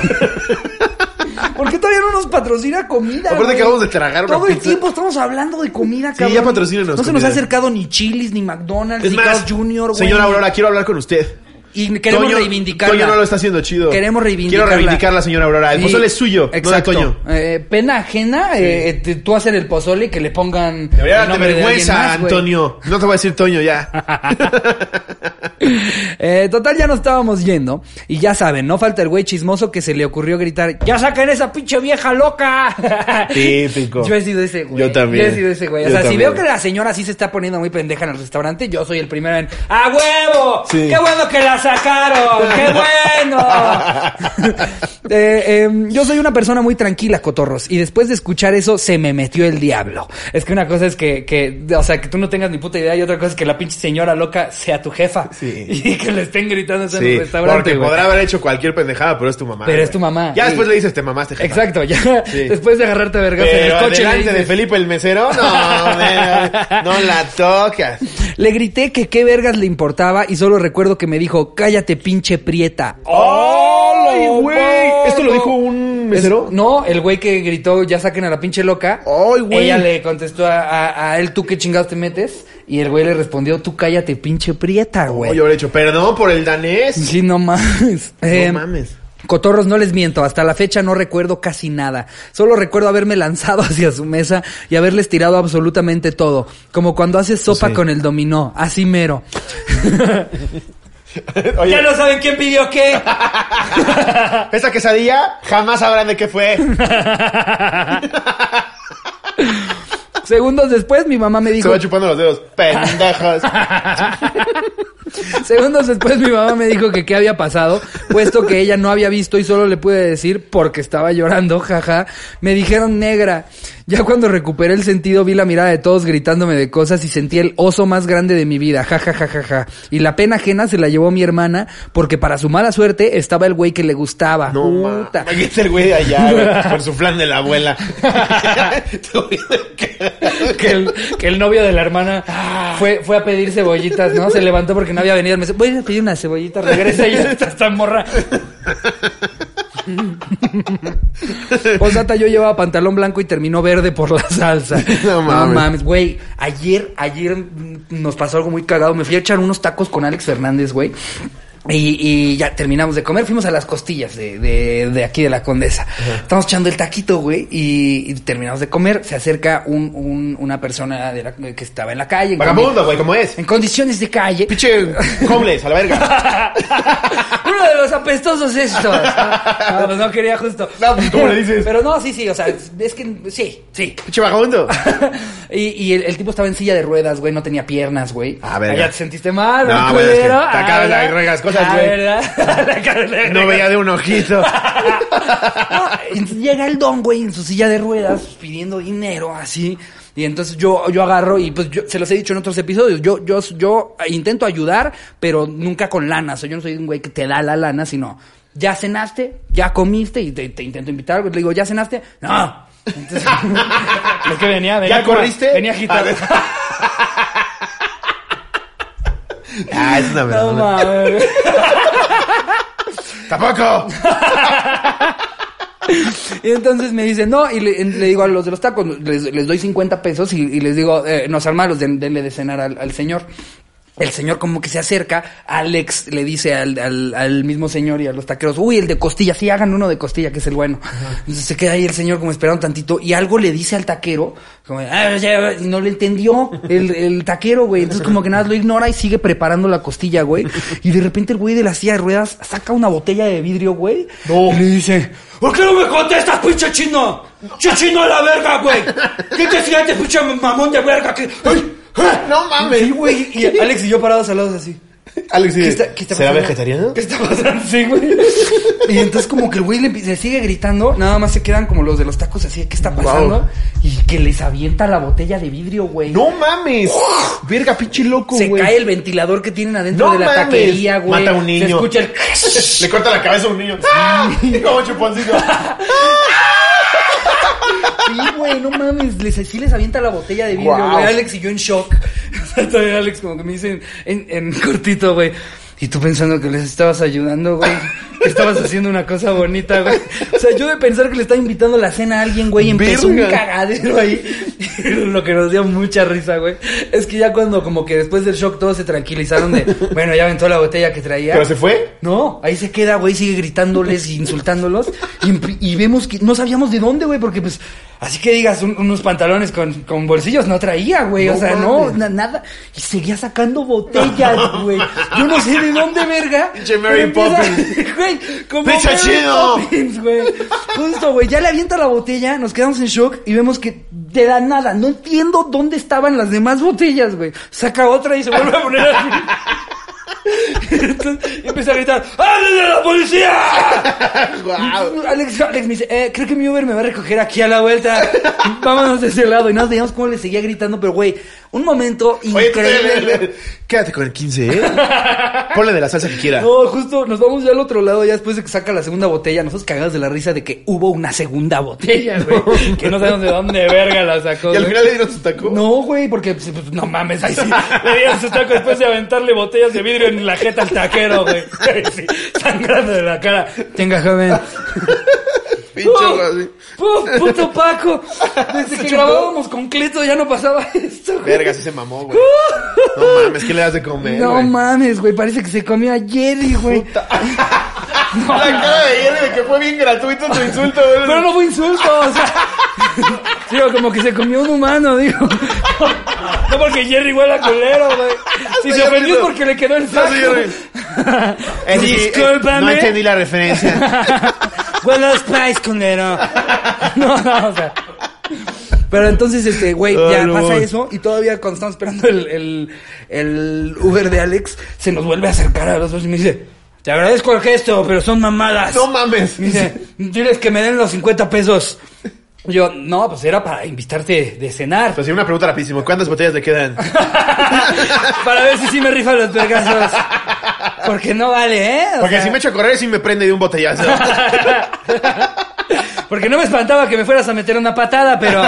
¿Por qué todavía no nos patrocina comida? Aparte güey? acabamos de tragar una Todo el pizza. tiempo estamos hablando de comida, Sí, cabrón. ya patrocínenos No se nos comida. ha acercado ni Chili's, ni McDonald's, Es ni más, Carl's Jr., güey. señora Aurora, quiero hablar con usted. Y queremos Toño- reivindicarla. Toño no lo está haciendo chido. Queremos reivindicarla. Quiero reivindicarla, señora Aurora. El pozole es suyo, Exacto. no de Toño. Eh, pena ajena, eh, te- tú hacer el pozole y que le pongan. Debería darte de vergüenza, alguien más. Antonio. No te voy a decir Toño ya. Eh, total, ya nos estábamos yendo. Y ya saben, no falta el güey chismoso que se le ocurrió gritar: ¡Ya saquen esa pinche vieja loca! Típico. Yo he sido ese güey. Yo también. Yo he sido ese güey. O Yo sea, si también. veo que la señora sí se está poniendo muy pendeja en el restaurante, yo soy el primero en ¡A huevo! Sí. ¡Qué bueno que la sacaron! ¡Qué bueno! Eh, em, yo soy una persona muy tranquila, cotorros. Y después de escuchar eso, se me metió el diablo. Es que una cosa es que, que, o sea, que tú no tengas ni puta idea y otra cosa es que la pinche señora loca sea tu jefa. Sí. Y que le estén gritando en Sí, el restaurante, porque güey. podrá haber hecho cualquier pendejada, pero es tu mamá. Pero es tu mamá, Ya sí. después le dices, te mamaste, jefa. Exacto, ya Sí. después de agarrarte a vergas en el coche. delante de Felipe el mesero, no, me- no la tocas. Le grité que qué vergas le importaba y solo recuerdo que me dijo, cállate pinche prieta. ¡Ay, güey! ¿Esto lo no. dijo un mesero? Es- no, el güey que gritó, ya saquen a la pinche loca. ¡Ay, güey! Ella le contestó a, a- a él, ¿tú qué chingados te metes? Y el güey le respondió, tú cállate pinche prieta, güey. Oye, yo habré dicho, perdón por el danés. Sí, no mames. Eh, No mames. Cotorros, no les miento, hasta la fecha no recuerdo casi nada. Solo recuerdo haberme lanzado hacia su mesa y haberles tirado absolutamente todo. Como cuando haces sopa Sí. con el dominó, así mero. Oye, Ya no saben quién pidió qué. esa quesadilla jamás sabrán de qué fue. Segundos después mi mamá me Se dijo, va chupando los dedos. Pendejos. segundos después mi mamá me dijo que qué había pasado, puesto que ella no había visto y solo le pude decir porque estaba llorando, jaja. Me dijeron negra. Ya cuando recuperé el sentido vi la mirada de todos gritándome de cosas y sentí el oso más grande de mi vida, jajajajaja. Y la pena ajena se la llevó mi hermana porque para su mala suerte estaba el güey que le gustaba. No, Puta. Aquí está el güey de allá, güey, con su plan de la abuela. que el, que el novio de la hermana fue, fue a pedir cebollitas, ¿no? Se levantó porque no había venido. Me dice, voy a pedir una cebollita, regresa y ya está esta morra. Posata, yo llevaba pantalón blanco y terminó verde por la salsa. No mames. güey. Ayer, ayer nos pasó algo muy cagado. Me fui a echar unos tacos con Alex Fernández, güey. Y, y ya terminamos de comer, fuimos a las costillas de, de, de aquí de la Condesa. Estamos echando el taquito, güey, y, y terminamos de comer. Se acerca un, un- una persona de la- que estaba en la calle. Vagabundo, güey, como es. En condiciones de calle. Pinche homeless, a la verga. Uno de los apestosos estos. No, pues no quería justo. No, pues, ¿cómo le dices? Pero no, sí, sí, o sea, es que sí, sí. Pinche vagabundo. y y el, el tipo estaba en silla de ruedas, güey, no tenía piernas, güey. Ah, verga. Ah, Ya te sentiste mal, No, ¿verdad, güey, es que te acabas de ¿verdad? Cosas, Ah, güey. ¿verdad? No veía de un ojito. Llega el don, güey, en su silla de ruedas, pidiendo dinero, así. Y entonces yo, yo agarro y pues yo se los he dicho en otros episodios. Yo, yo, yo intento ayudar, pero nunca con lana. O sea, yo no soy un güey que te da la lana, sino ya cenaste, ya comiste y te, te intento invitar. Le digo, ¿ya cenaste? No. Entonces, es que venía, venía ¿Ya corriste? Venía agitado. Ah, es una No verdad. mames. ¡Tampoco! Y entonces me dicen, no, y le, le digo a los de los tacos, les, les doy 50 pesos y, y les digo, eh, nos armalos, den- denle de cenar al, al señor. El señor como que se acerca, Alex le dice al, al, al mismo señor y a los taqueros, uy, el de costilla, sí, hagan uno de costilla, que es el bueno. Entonces se queda ahí el señor como esperando tantito y algo le dice al taquero, como, "Ah, ya", y no le entendió el, el taquero, güey. Entonces como que nada lo ignora y sigue preparando la costilla, güey. Y de repente el güey de la silla de ruedas saca una botella de vidrio, güey. No. Y le dice, ¿por qué no me contestas, pinche chino? ¡Che chino a la verga, güey! ¿Qué te sientes, pinche mamón de verga? que ¡Ay! ¡Ah! No mames. Sí, güey. Y Alex y yo parados al lado así. Alex, ¿Qué está, qué está ¿será pasando? vegetariano? ¿Qué está pasando? Sí, güey. Y entonces como que el güey le, sigue gritando, nada más se quedan como los de los tacos así, ¿qué está pasando? Y que les avienta la botella de vidrio, güey. ¡No mames! Verga, pinche loco, Se güey. cae el ventilador que tienen adentro No de la mames. taquería, güey. Mata a un niño. Se escucha el... Le corta la cabeza a un niño. ¡Ah! Como chuponcito. Sí, güey, no mames. Les, sí les avienta la botella de vidrio, güey. Alex y yo en shock. O sea, todavía Alex como que me dice en, en cortito, güey. Y tú pensando que les estabas ayudando, güey. Estabas haciendo una cosa bonita, güey. O sea, yo de pensar que le estaba invitando a la cena a alguien, güey, y empezó un cagadero ahí. Lo que nos dio mucha risa, güey. Es que ya cuando como que después del shock todos se tranquilizaron de, bueno, ya aventó la botella que traía. ¿Pero se fue? No, ahí se queda, güey, sigue gritándoles y insultándolos. Y, y vemos que no sabíamos de dónde, güey, porque pues, así que digas, un- unos pantalones con, con bolsillos no traía, güey. No o sea, no, na- nada. Y seguía sacando botellas, güey. Yo no sé de dónde, verga. Mary Poppins. Güey, como Mary chido. Poppins, güey. Justo, güey, ya le avienta la botella, nos quedamos en shock y vemos que de la nada, no entiendo dónde estaban las demás botellas, güey. Saca otra y se vuelve a poner así. Entonces, y empieza a gritar, ¡Háblale a la policía! Guau. Alex, Alex me dice, eh, creo que mi Uber me va a recoger aquí a la vuelta. Vámonos de ese lado. Y nos veíamos cómo le seguía gritando, pero güey, un momento increíble. quédate con el 15, ¿eh? Ponle de la salsa que quiera. No, justo nos vamos ya al otro lado, ya después de que saca la segunda botella, nosotros cagados de la risa de que hubo una segunda botella, güey. que no sabemos de dónde verga la sacó. ¿Y al final le dieron su taco? No, güey, porque pues, pues, no mames, ahí sí. Le dieron su taco después de aventarle botellas de vidrio en la jeta al taquero, güey. Sí, sangrando de la cara. Tenga, joven. Pinche así. ¡Puf! ¡Puto Paco! Desde que grabábamos con Cleto ya no pasaba esto, güey. Verga, sí se mamó, güey. No mames, ¿qué le das de comer, No güey? mames, güey, parece que se comió a Jerry, güey. La cara de Jerry de que fue bien gratuito tu insulto, güey. Pero no fue insulto, o sea. Digo, como que se comió un humano, digo. No porque Jerry huele a culero, güey. Si se ofendió es porque le quedó el saco. No, Discúlpame. No entendí la referencia. Huele a Spice, culero. No, no, o sea. Pero entonces, este, güey, ya no pasa eso y todavía cuando estamos esperando el, el, el Uber de Alex, se nos vuelve a acercar a los dos y me dice, te agradezco el gesto, pero son mamadas. No mames. Me dice, diles que me den los 50 pesos. Yo, no, pues era para invitarte de cenar. Pues sí, una pregunta rapidísimo. ¿Cuántas botellas le quedan? para ver si sí me rifan los vergazos. Porque no vale, ¿eh? O Porque sea, si me echo a correr, sí me prende de un botellazo. Porque no me espantaba que me fueras a meter una patada, pero,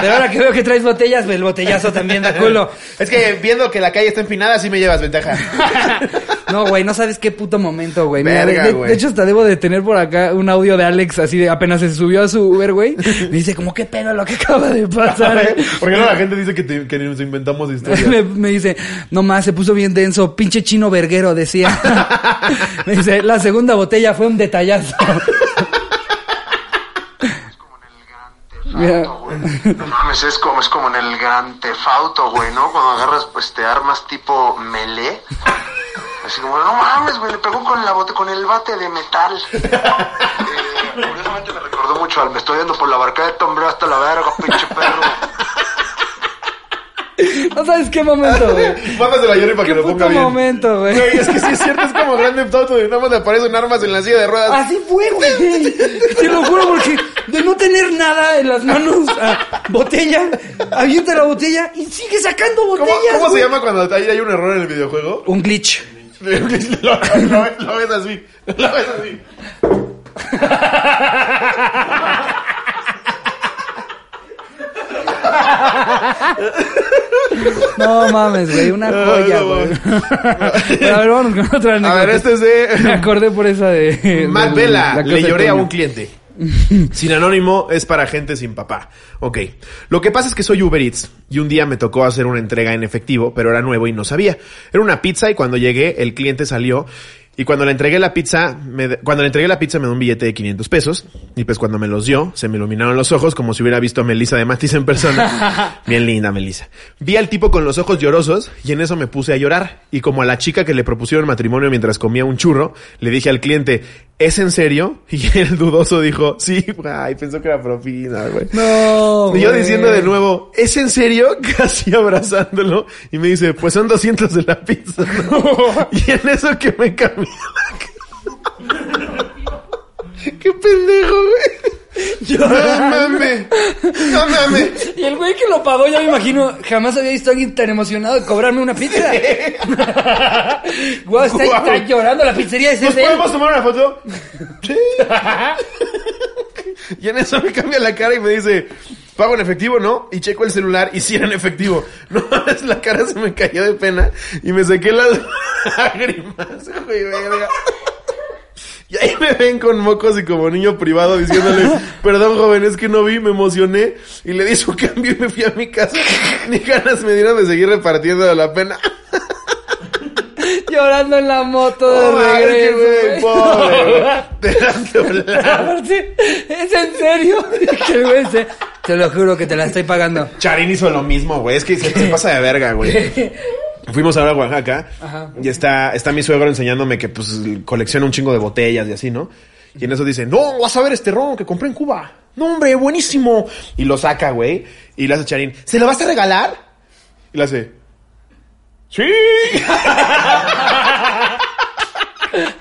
pero ahora que veo que traes botellas, el botellazo también da culo. Es que viendo que la calle está empinada, sí me llevas ventaja. No, güey, no sabes qué puto momento, güey. Mira, Verga, de, güey. de hecho, hasta debo de tener por acá un audio de Alex, así de apenas se subió a su Uber, güey. Me dice, como, qué pedo lo que acaba de pasar. eh?" Porque no la gente dice que, te- que nos inventamos historias. me, me dice, no más, se puso bien denso, pinche chino verguero, decía. me dice, la segunda botella fue un detallazo. No mames, es como, es como en el gran tefauto, güey, ¿no? Cuando agarras, pues, te armas tipo melee. Así como, no mames, güey, le pegó con la bote, con el bate de metal. Eh, curiosamente me recordó mucho al me estoy yendo por la barqueta, hombre, hasta la verga, pinche perro. No sabes qué momento, güey. Mándasela a Jerry para que lo ponga bien. momento, güey. Güey, es que sí es cierto, es como grande auto de nada más le aparecen armas en la silla de ruedas. Así fue, güey. Te lo juro porque de no tener nada en las manos, botella, avienta la botella y sigue sacando ¿Cómo, botellas. cómo se güey. llama cuando hay, hay un error en el videojuego? Un glitch. lo, lo- lo ves así. Lo ves así. No mames, güey, una Ay, joya, no güey. a ver, vamos con otra A anécdota. ver, este es Me de... acordé por esa de... Matt Vela, la le lloré a un cliente. Sin anónimo es para gente sin papá. Ok. Lo que pasa es que soy Uber Eats y un día me tocó hacer una entrega en efectivo, pero era nuevo y no sabía. Era una pizza y cuando llegué el cliente salió Y cuando le entregué la pizza, me cuando le entregué la pizza me dio un billete de 500 pesos. Y pues cuando me los dio, se me iluminaron los ojos como si hubiera visto a Melissa de Matiz en persona. Bien linda, Melissa. Vi al tipo con los ojos llorosos y en eso me puse a llorar. Y como a la chica que le propusieron matrimonio mientras comía un churro, le dije al cliente, ¿es en serio? Y el dudoso dijo, sí, ay, pensó que era propina, güey. No. Y yo diciendo de nuevo, ¿es en serio? Casi abrazándolo. Y me dice, pues son 200 de la pizza. ¿no? y en eso que me cambió cara. ¡Qué pendejo, güey! No mames. No mames. Y el güey que lo pagó, ya me imagino, jamás había visto a alguien tan emocionado de cobrarme una pizza. Guau, está, Guau. está llorando la pizzería, ¿Nos podemos tomar una foto? Sí. Y en eso me cambia la cara y me dice, pago en efectivo, ¿no? Y checo el celular y sí era en efectivo. No mames, la cara se me cayó de pena y me saqué las lágrimas, güey, verga. Y ahí me ven con mocos y como niño privado diciéndole, perdón joven, es que no vi, me emocioné y le di su cambio y me fui a mi casa. Ni ganas me dieron de seguir repartiendo la pena. Llorando en la moto de Oh, regreso. güey. pobre, güey. Te ¿Es en serio? Que el güey se- Te lo juro que te la estoy pagando. Charín hizo lo mismo, güey. Es que se, se pasa de verga, güey. Fuimos ahora a Oaxaca Ajá. y está, está mi suegro enseñándome que pues colecciona un chingo de botellas y así, ¿no? Y en eso dice, no, vas a ver este ron que compré en Cuba. No, hombre, buenísimo. Y lo saca, güey. Y le hace Charín, ¿se lo vas a regalar? Y le hace, sí.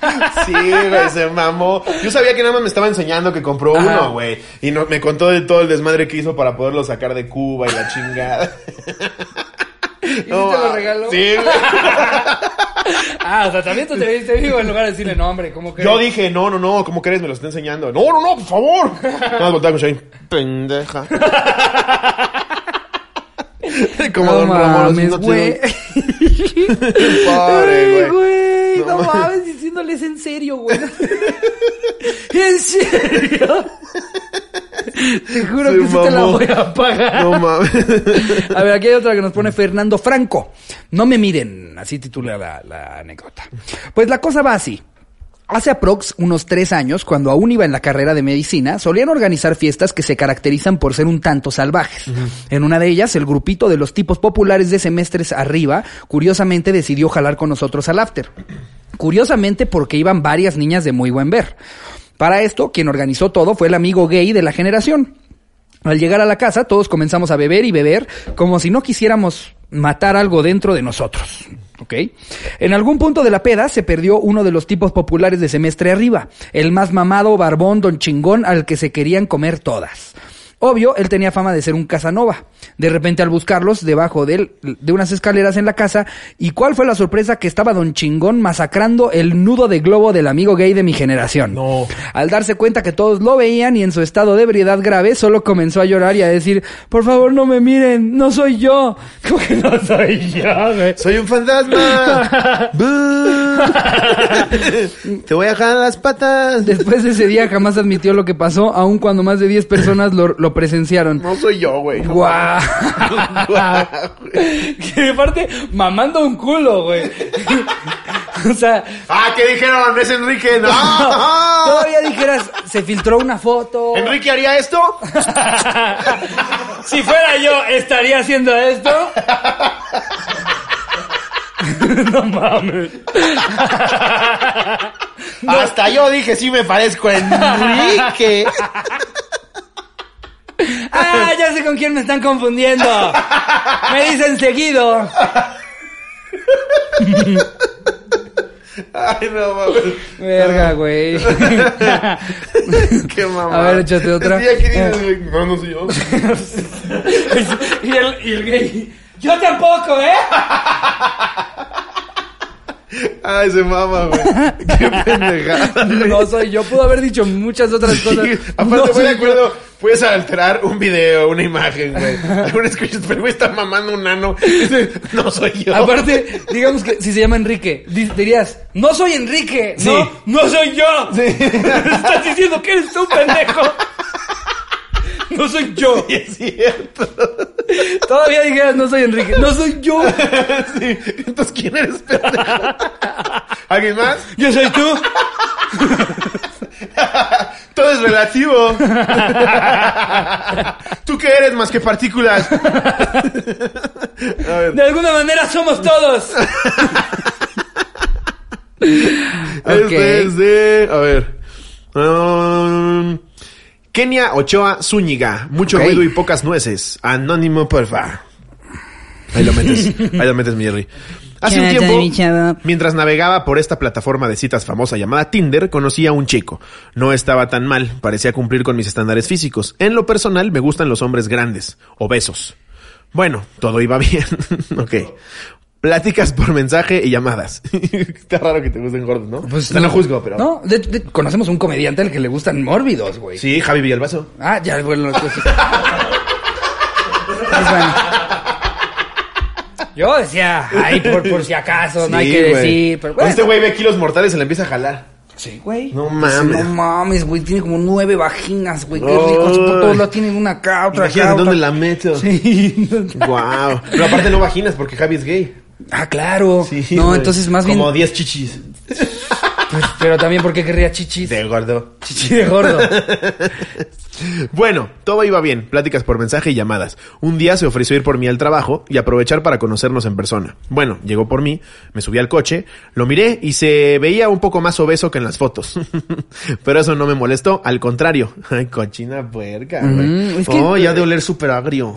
Sí, güey, se mamó. Yo sabía que nada más me estaba enseñando que compró Ajá. uno, güey. Y no, me contó de todo el desmadre que hizo para poderlo sacar de Cuba y la chingada. ¿Y te lo regaló? Sí, güey. Ah, o sea, también tú te viste vivo en lugar de decirle, no, hombre, ¿cómo que? Yo dije, no, no, no, ¿cómo crees? Me lo está enseñando. No, no, no, por favor. Nada más volteaba con Shane. Pendeja. Como no Don Ramón. Pobre, güey. Güey. No No, mames. diciéndoles en serio, güey. ¿En serio? Te juro que sí te la voy a pagar. No mames. A ver, aquí hay otra que nos pone Fernando Franco. No me miren, así titula la, la anécdota. Pues la cosa va así. Hace aprox unos tres años, cuando aún iba en la carrera de medicina, solían organizar fiestas que se caracterizan por ser un tanto salvajes. En una de ellas, el grupito de los tipos populares de semestres arriba, curiosamente decidió jalar con nosotros al after. Curiosamente porque iban varias niñas de muy buen ver. Para esto, quien organizó todo fue el amigo gay de la generación. Al llegar a la casa, todos comenzamos a beber y beber como si no quisiéramos matar algo dentro de nosotros. ¿Ok? En algún punto de la peda se perdió uno de los tipos populares de semestre arriba, el más mamado, barbón, don chingón al que se querían comer todas. Obvio, él tenía fama de ser un Casanova. De repente al buscarlos debajo de, él, de unas escaleras en la casa, ¿y cuál fue la sorpresa? Que estaba Don Chingón masacrando el nudo de globo del amigo gay de mi generación. No. Al darse cuenta que todos lo veían y en su estado de ebriedad grave, solo comenzó a llorar y a decir, por favor no me miren, no soy yo. ¿Cómo que no soy yo, güey? Soy un fantasma. Te voy a jalar las patas. Después de ese día jamás admitió lo que pasó, aun cuando más de 10 personas lo, lo presenciaron. No soy yo, güey. Guau. Que aparte, mamando un culo, güey. o sea, Ah, ¿qué dijeron? Es Enrique. No. todavía dijeras, se filtró una foto. ¿Enrique haría esto? Si fuera yo, ¿estaría haciendo esto? no mames. Hasta yo dije, sí me parezco a Enrique. Ah, ya sé con quién me están confundiendo. Me dicen seguido. Ay, no mames. Verga, güey. Qué mamá. A ver, échate otra. Güey, no, no soy yo. y, el, y el gay. Yo tampoco, ¿eh? Ay, se mama, güey. Qué pendejada. No soy yo. Pudo haber dicho muchas otras cosas. Sí, aparte, No soy de acuerdo, puedes alterar un video, una imagen, güey. Algún pero güey está mamando un nano. No soy yo. Aparte, digamos que si se llama Enrique, di- dirías, no soy Enrique, no, Sí. no soy yo. Estás diciendo que eres tú, pendejo. No soy yo. Es cierto. Todavía dijeras, no soy Enrique. No soy yo. Sí. Entonces, ¿quién eres, pendejo? ¿Alguien más? Yo soy tú. Todo es relativo. ¿Tú qué eres más que partículas? A ver. De alguna manera somos todos. Este es de. A ver. Um, Kenia Ochoa Zúñiga. Mucho ruido y pocas nueces. Anónimo, porfa. Ahí lo metes. Ahí lo metes, mi Jerry. Hace un ¿Qué onda, tiempo, mientras navegaba por esta plataforma de citas famosa llamada Tinder, conocí a un chico. No estaba tan mal, parecía cumplir con mis estándares físicos. En lo personal, me gustan los hombres grandes, obesos. Bueno, todo iba bien. ok. Pláticas por mensaje y llamadas. Está raro que te gusten gordos, ¿no? Pues no lo juzgo, pero... No, de- de- conocemos un comediante al que le gustan mórbidos, güey. Sí, Javi Villalbazo. Ah, ya, bueno. pues- Pues bueno. Yo decía, ay, por, por si acaso, no hay que güey. decir. Pero bueno. Este güey ve kilos mortales y se le empieza a jalar. Sí, güey. No mames. No mames, güey. Tiene como nueve vaginas, güey. Qué Ay. rico. Por todos lados tienen una acá, otra acá. Imagínate otra- dónde la meto. Sí. Wow. Pero aparte no vaginas porque Javi es gay. Ah, claro. Sí, no, entonces más bien. Como 10 chichis. pero también porque querría chichis. De gordo. Chichi de gordo. Bueno, todo iba bien, pláticas por mensaje y llamadas. Un día se ofreció ir por mí al trabajo y aprovechar para conocernos en persona. Bueno, llegó por mí, me subí al coche, lo miré y se veía un poco más obeso que en las fotos. Pero eso no me molestó, al contrario. Ay, cochina puerca, güey. Mm, es que- Oh, ya de oler súper agrio.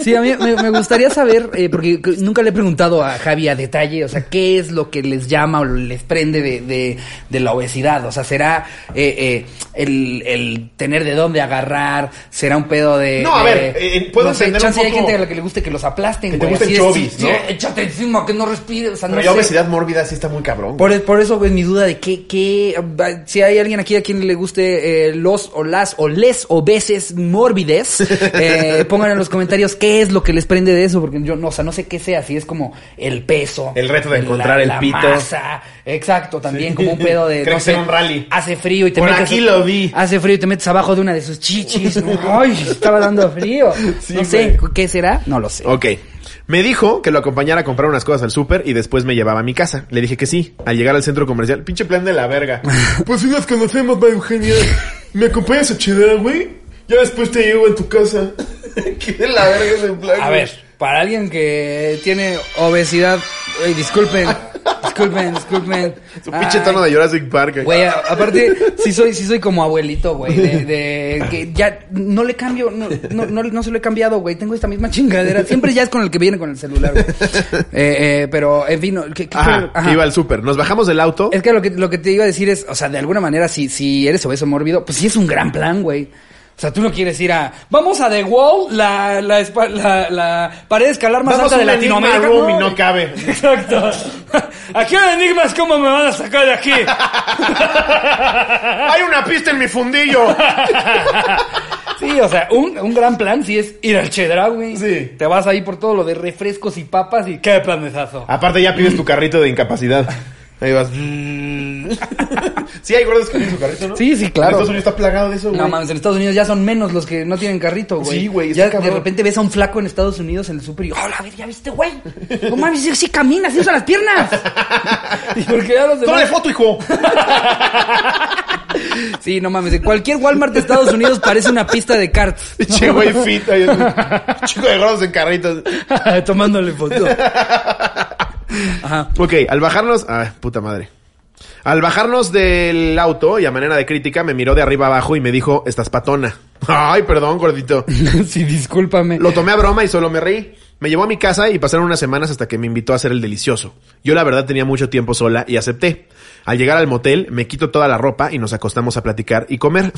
Sí, a mí me, me gustaría saber, eh, porque nunca le he preguntado a Javi a detalle, o sea, qué es lo que les llama o les prende de, de, de la obesidad. O sea, será eh, eh, el, el tener de dónde agarrar, será un pedo de. No, a de- ver, eh, puedo no sé, entender un hay gente a la que le guste que los aplasten, Que te gusten es, chovis, ¿no? échate encima, que no respire, o sea, Pero no ya sé. obesidad mórbida sí está muy cabrón. Por, por eso, güey, mi duda de qué, qué, si hay alguien aquí a quien le guste los o las o les obeses mórbides, pongan en los comentarios qué es lo que les prende de eso, porque yo no, o sea, no sé qué sea, si es como el peso. El reto de la- encontrar el la pito. masa, exacto, también como un pedo de, Creo no que sé, un rally. hace frío y te Por metes. aquí lo vi. Hace frío y te metes abajo de una de sus chichis. Ay, estaba dando frío. Sí, no sé, güey. ¿qué será? No lo sé. Ok. Me dijo que lo acompañara a comprar unas cosas al súper y después me llevaba a mi casa. Le dije que sí. Al llegar al centro comercial, pinche plan de la verga. Pues si nos conocemos, va Eugenia. ¿Me acompañas a Cheddar, güey? Ya después te llevo a tu casa. ¿Qué de la verga ese plan? A ver, para alguien que tiene obesidad, ey, disculpen, disculpen, disculpen. Su pinche tono de Jurassic Park. güey. Aparte, sí soy, sí soy como abuelito, güey, de, de que ya no le cambio, no, no, no, no se lo he cambiado, güey, tengo esta misma chingadera, siempre ya es con el que viene con el celular, güey. Eh, eh, pero, en fin, no, ¿qué- qué- Ajá, ajá. que iba al súper. Nos bajamos del auto. Es que lo que lo que te iba a decir es, o sea, de alguna manera, si, si eres obeso mórbido, pues sí es un gran plan, güey. O sea, tú no quieres ir a... Vamos a The Wall, la, la, la, la pared escalar más Vamos alta de Latinoamérica. Room y no cabe. Exacto. Aquí en Enigmas, ¿cómo me van a sacar de aquí? Hay una pista en mi fundillo. Sí, o sea, un, un gran plan sí es ir al Chedra, güey. Sí. Te vas ahí por todo lo de refrescos y papas y qué planesazo. Aparte ya pides tu carrito de incapacidad. Ahí vas. sí, hay gordos que piden su carrito, ¿no? Sí, sí, En claro. Estados Unidos está plagado de eso, güey. No mames, en Estados Unidos ya son menos los que no tienen carrito, güey. Sí, güey, Ya de repente ves a un flaco en Estados Unidos en el súper y, hola, a ver, ¿ya viste, güey? No mames, sí, sí camina, sí usa las piernas. y porque ya los ¡Tómale demás... foto, hijo! Sí, no mames, en cualquier Walmart de Estados Unidos parece una pista de karts. Che, güey, fit. Chico de gordos en carritos. Tomándole foto. Ajá. Ok, al bajarnos... Ah, puta madre. Al bajarnos del auto y a manera de crítica me miró de arriba abajo y me dijo, estás patona. Ay, perdón, gordito. Sí, discúlpame. Lo tomé a broma y solo me reí. Me llevó a mi casa y pasaron unas semanas hasta que me invitó a hacer el delicioso. Yo la verdad tenía mucho tiempo sola y acepté. Al llegar al motel, me quito toda la ropa y nos acostamos a platicar y comer.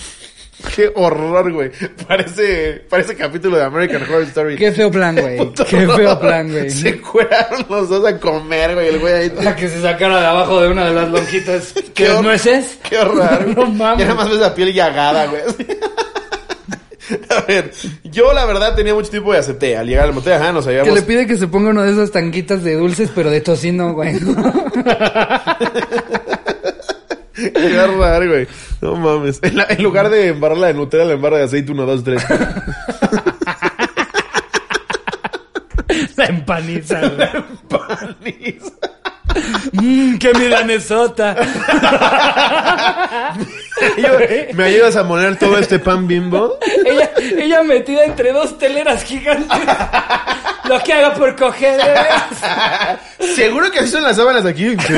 Qué horror, güey. Parece, parece capítulo de American Horror Story. Qué feo plan, güey. Qué feo plan, güey. Se cueraron los dos a comer, güey. El güey ahí. O sea, que se sacara de abajo de una de las lonjitas. ¿Qué hor- nueces? Qué horror. No mames. Nada más ves la piel llagada, güey. A ver, yo la verdad tenía mucho tiempo y acepté. Al llegar al motel, ajá, nos Que habíamos... le pide que se ponga uno de esas tanguitas de dulces, pero de tocino, güey. Qué raro, güey. No mames. En, la- en lugar de embarrarla de Nutella, la embarra de aceite 1, 2, 3. La empaniza, güey. Mmm, qué milanesota. ¿Me ayudas a moler todo este pan bimbo? ella, ella metida entre dos teleras gigantes. Lo que haga por coger. veras. ¿Seguro que así son las sábanas aquí? Sí.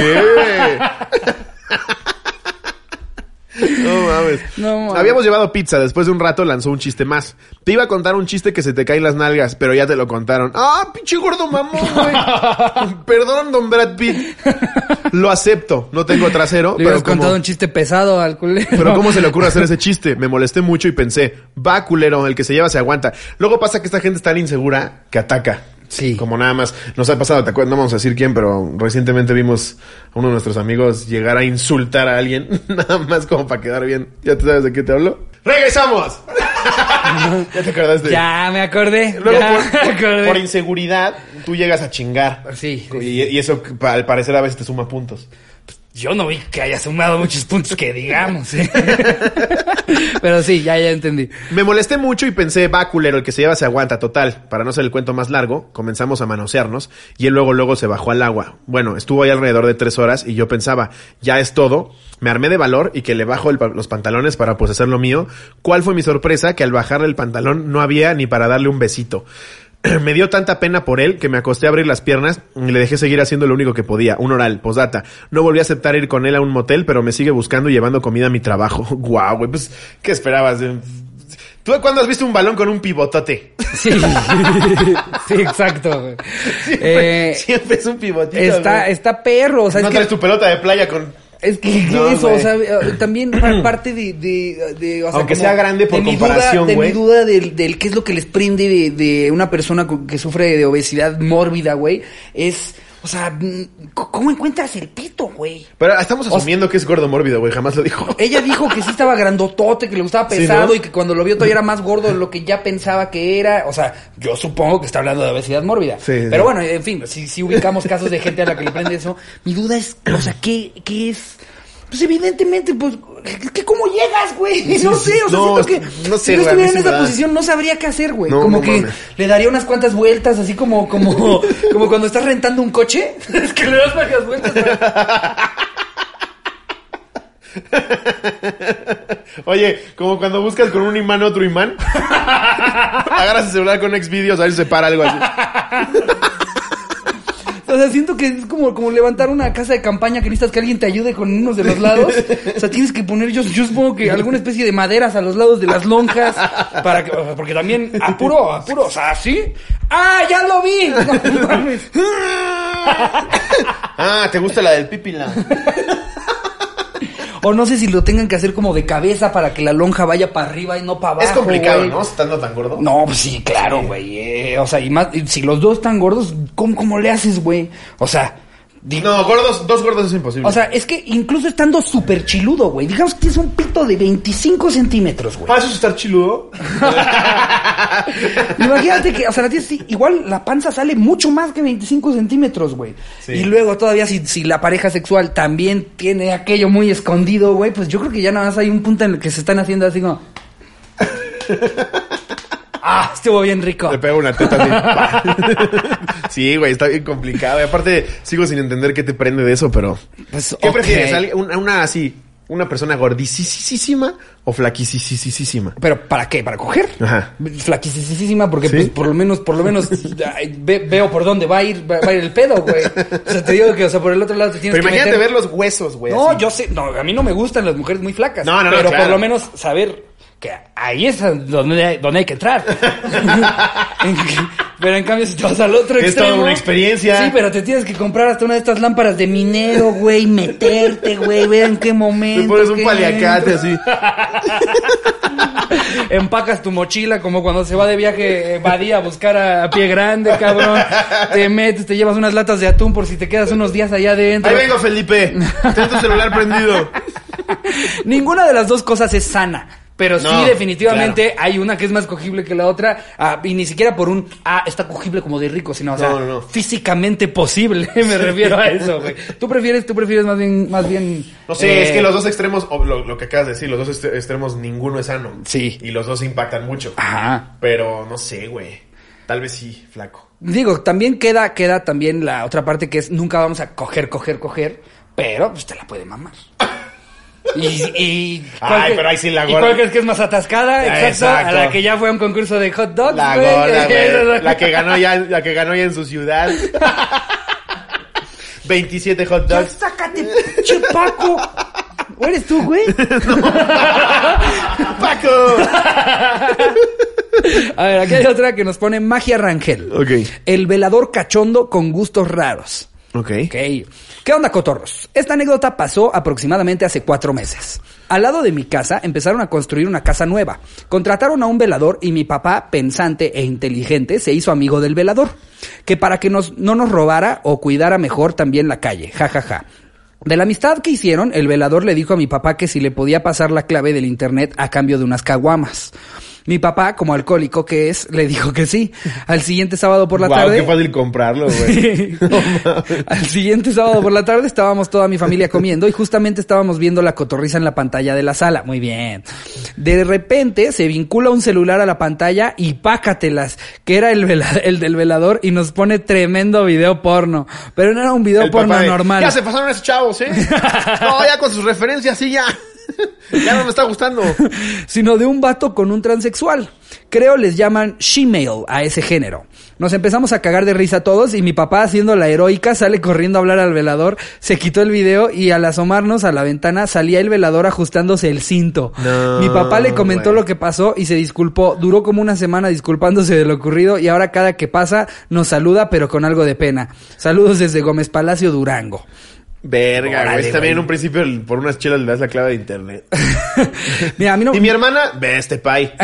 No mames. No mames. Habíamos llevado pizza. Después de un rato lanzó un chiste más. Te iba a contar un chiste que se te caen las nalgas, pero ya te lo contaron. ¡Ah, pinche gordo mamón, güey! Perdón, don Brad Pitt. Lo acepto. No tengo trasero, Le pero como... contado un chiste pesado al culero. Pero ¿cómo se le ocurre hacer ese chiste? Me molesté mucho y pensé, va culero, el que se lleva se aguanta. Luego pasa que esta gente es tan insegura que ataca. Sí. Como nada más. Nos ha pasado, te acuerdas, no vamos a decir quién, pero recientemente vimos a uno de nuestros amigos llegar a insultar a alguien, nada más como para quedar bien. ¿Ya te sabes de qué te hablo? ¡Regresamos! ya te acordaste. Ya me acordé. Luego, ya me por, acordé. por inseguridad, tú llegas a chingar. Sí, sí, Y, y eso, al parecer, a veces te suma puntos. Yo no vi que haya sumado muchos puntos que digamos. ¿eh? Pero sí, ya, ya entendí. Me molesté mucho y pensé, va culero, el que se lleva se aguanta, total. Para no hacer el cuento más largo, comenzamos a manosearnos y él luego luego se bajó al agua. Bueno, estuvo ahí alrededor de tres horas y yo pensaba, ya es todo. Me armé de valor y que le bajo el los pantalones para pues hacer lo mío. ¿Cuál fue mi sorpresa? Que al bajarle el pantalón no había ni para darle un besito. Me dio tanta pena por él que me acosté a abrir las piernas y le dejé seguir haciendo lo único que podía, un oral, posdata. No volví a aceptar ir con él a un motel, pero me sigue buscando y llevando comida a mi trabajo. Guau, güey, pues, ¿qué esperabas? ¿Tú cuándo has visto un balón con un pivotote? Sí, sí, exacto. güey. Siempre, Eh, siempre es un pivotito. está, güey. está perro, o sea, no es traes que, tu pelota de playa con... es que No, eso, güey. o sea, eh, también pa- parte de, de, de, o sea, Aunque sea grande por de comparación, duda, de güey. mi duda del, del qué es lo que les prende de, de una persona que sufre de obesidad mórbida, güey, es, o sea, mm, ¿cómo encuentras el pito, güey? Pero estamos asumiendo que es gordo mórbido, güey. Jamás lo dijo. Ella dijo que sí estaba grandotote, que le gustaba Sí, pesado ¿no? y que cuando lo vio todavía era más gordo de lo que ya pensaba que era. O sea, yo supongo que está hablando de obesidad mórbida. Sí, Pero sí. bueno, en fin, si, si ubicamos casos de gente a la que le prende eso, mi duda es, o sea, ¿qué, qué es? Pues evidentemente, pues, ¿qué, ¿cómo llegas, güey? No sé, o sea, no, siento que no sé, si a estuviera en esa posición no sabría qué hacer, güey. No, como no que mames. le daría unas cuantas vueltas, así como, como, como cuando estás rentando un coche. es que le das varias vueltas. Oye, como cuando buscas con un imán otro imán. agarras el celular con Xvideos, a ver si se para algo así. O sea, siento que es como, como levantar una casa de campaña que necesitas que alguien te ayude con unos de los lados. O sea, tienes que poner, yo, yo supongo que alguna especie de maderas a los lados de las lonjas. Para que, porque también, apuro, apuro, o sea, ¿sí? ¡Ah, ya lo vi! No mames. Ah, ¿te gusta la del pipila? O no sé si lo tengan que hacer como de cabeza para que la lonja vaya para arriba y no para abajo. Es complicado, güey. ¿no? Estando tan gordo. No, pues sí, claro, güey. eh, o sea, y más, si los dos están gordos, ¿cómo, cómo le haces, güey? O sea, No, gordos, dos gordos es imposible. O sea, es que incluso estando súper chiludo, güey. Digamos que tienes un pito de 25 centímetros, güey. ¿Ah, eso es estar chiludo? Imagínate que, o sea, la tienes igual la panza sale mucho más que 25 centímetros, güey. Sí. Y luego todavía si, si la pareja sexual también tiene aquello muy escondido, güey, pues yo creo que ya nada más hay un punto en el que se están haciendo así como... ah, estuvo bien rico. Le pego una teta así. sí, güey, está bien complicado. Y aparte, sigo sin entender qué te prende de eso, pero... Pues, ¿Qué prefieres? ¿Alguien- Una, una así, una persona gordisísima o flaquisísima? ¿Pero para qué? ¿Para coger? Ajá. Flaquisísima porque ¿Sí? pues por lo menos, por lo menos ay, ve- veo por dónde va a ir, va, va a ir el pedo, güey. O sea, te digo que, o sea, por el otro lado te tienes Pero que imagínate meter- ver los huesos, güey. No, así. yo sé, no, a mí no me gustan las mujeres muy flacas. No, no, no, Pero claro. por lo menos saber que ahí es donde hay, donde hay que entrar. En- pero en cambio si te vas al otro Es extremo... toda una experiencia. Sí, pero te tienes que comprar hasta una de estas lámparas de minero, güey, meterte, güey, ver en qué momento. Te pones un paliacate así. Empacas tu mochila como cuando se va de viaje eh, Badía a buscar a, a pie grande, cabrón. Te metes, te llevas unas latas de atún por si te quedas unos días allá adentro. Ahí vengo, Felipe. Ten tu celular prendido. Ninguna de las dos cosas es sana. Pero sí, definitivamente hay una que es más cogible que la otra. ah, y ni siquiera por un, ah, está cogible como de rico, sino, o sea, No, no, no. físicamente posible. Me refiero a eso, güey. ¿Tú prefieres, tú prefieres más bien, más bien. No sé, eh, es que los dos extremos, o lo, lo que acabas de decir, los dos extremos, ninguno es sano. Sí. Y los dos impactan mucho. Ajá. Pero no sé, güey. Tal vez sí, flaco. Digo, también queda, queda también la otra parte que es nunca vamos a coger, coger, coger, pero pues te la puede mamar. Y, y ¿cuál Ay, pero ahí sí la ¿Y gorda. cuál crees que es más atascada? Ah, Exacto, exacto. A la que ya fue a un concurso de hot dogs. La güey. gorda, güey. La que ganó ya, la que ganó ya en su ciudad. 27 hot Ya dogs. sácate, pinche Paco. ¿O eres tú, güey? ¡Paco! A ver, aquí hay otra que nos pone Magia Rangel. Ok. El velador cachondo con gustos raros. Ok. Ok. ¿Qué onda, cotorros? Esta anécdota pasó aproximadamente hace cuatro meses. Al lado de mi casa empezaron a construir una casa nueva. Contrataron a un velador y mi papá, pensante e inteligente, se hizo amigo del velador. Que para que nos, no nos robara o cuidara mejor también la calle. Ja, ja, ja. De la amistad que hicieron, el velador le dijo a mi papá que si le podía pasar la clave del internet a cambio de unas caguamas. Mi papá, como alcohólico que es, le dijo que sí. Al siguiente sábado por la Guau, tarde. qué fácil comprarlo, güey. Al siguiente sábado por la tarde estábamos toda mi familia comiendo y justamente estábamos viendo la cotorriza en la pantalla de la sala. Muy bien. De repente se vincula un celular a la pantalla y pácatelas, que era el, vela- el del velador y nos pone tremendo video porno. Pero no era un video El porno de, normal. Ya se pasaron esos chavos, ¿eh? No, ya con sus referencias, sí, ya. Ya no me está gustando. sino de un vato con un transexual. Creo les llaman shemale a ese género. Nos empezamos a cagar de risa todos y mi papá haciendo la heroica sale corriendo a hablar al velador, se quitó el video y al asomarnos a la ventana salía el velador ajustándose el cinto. No, mi papá le comentó lo que pasó y se disculpó. Duró como una semana disculpándose de lo ocurrido y ahora cada que pasa nos saluda pero con algo de pena. Saludos desde Gómez Palacio, Durango. Verga, Órale, güey. También en un principio por unas chelas le das la clave de internet. Mira, a mí no... Y mi hermana, ve este pay.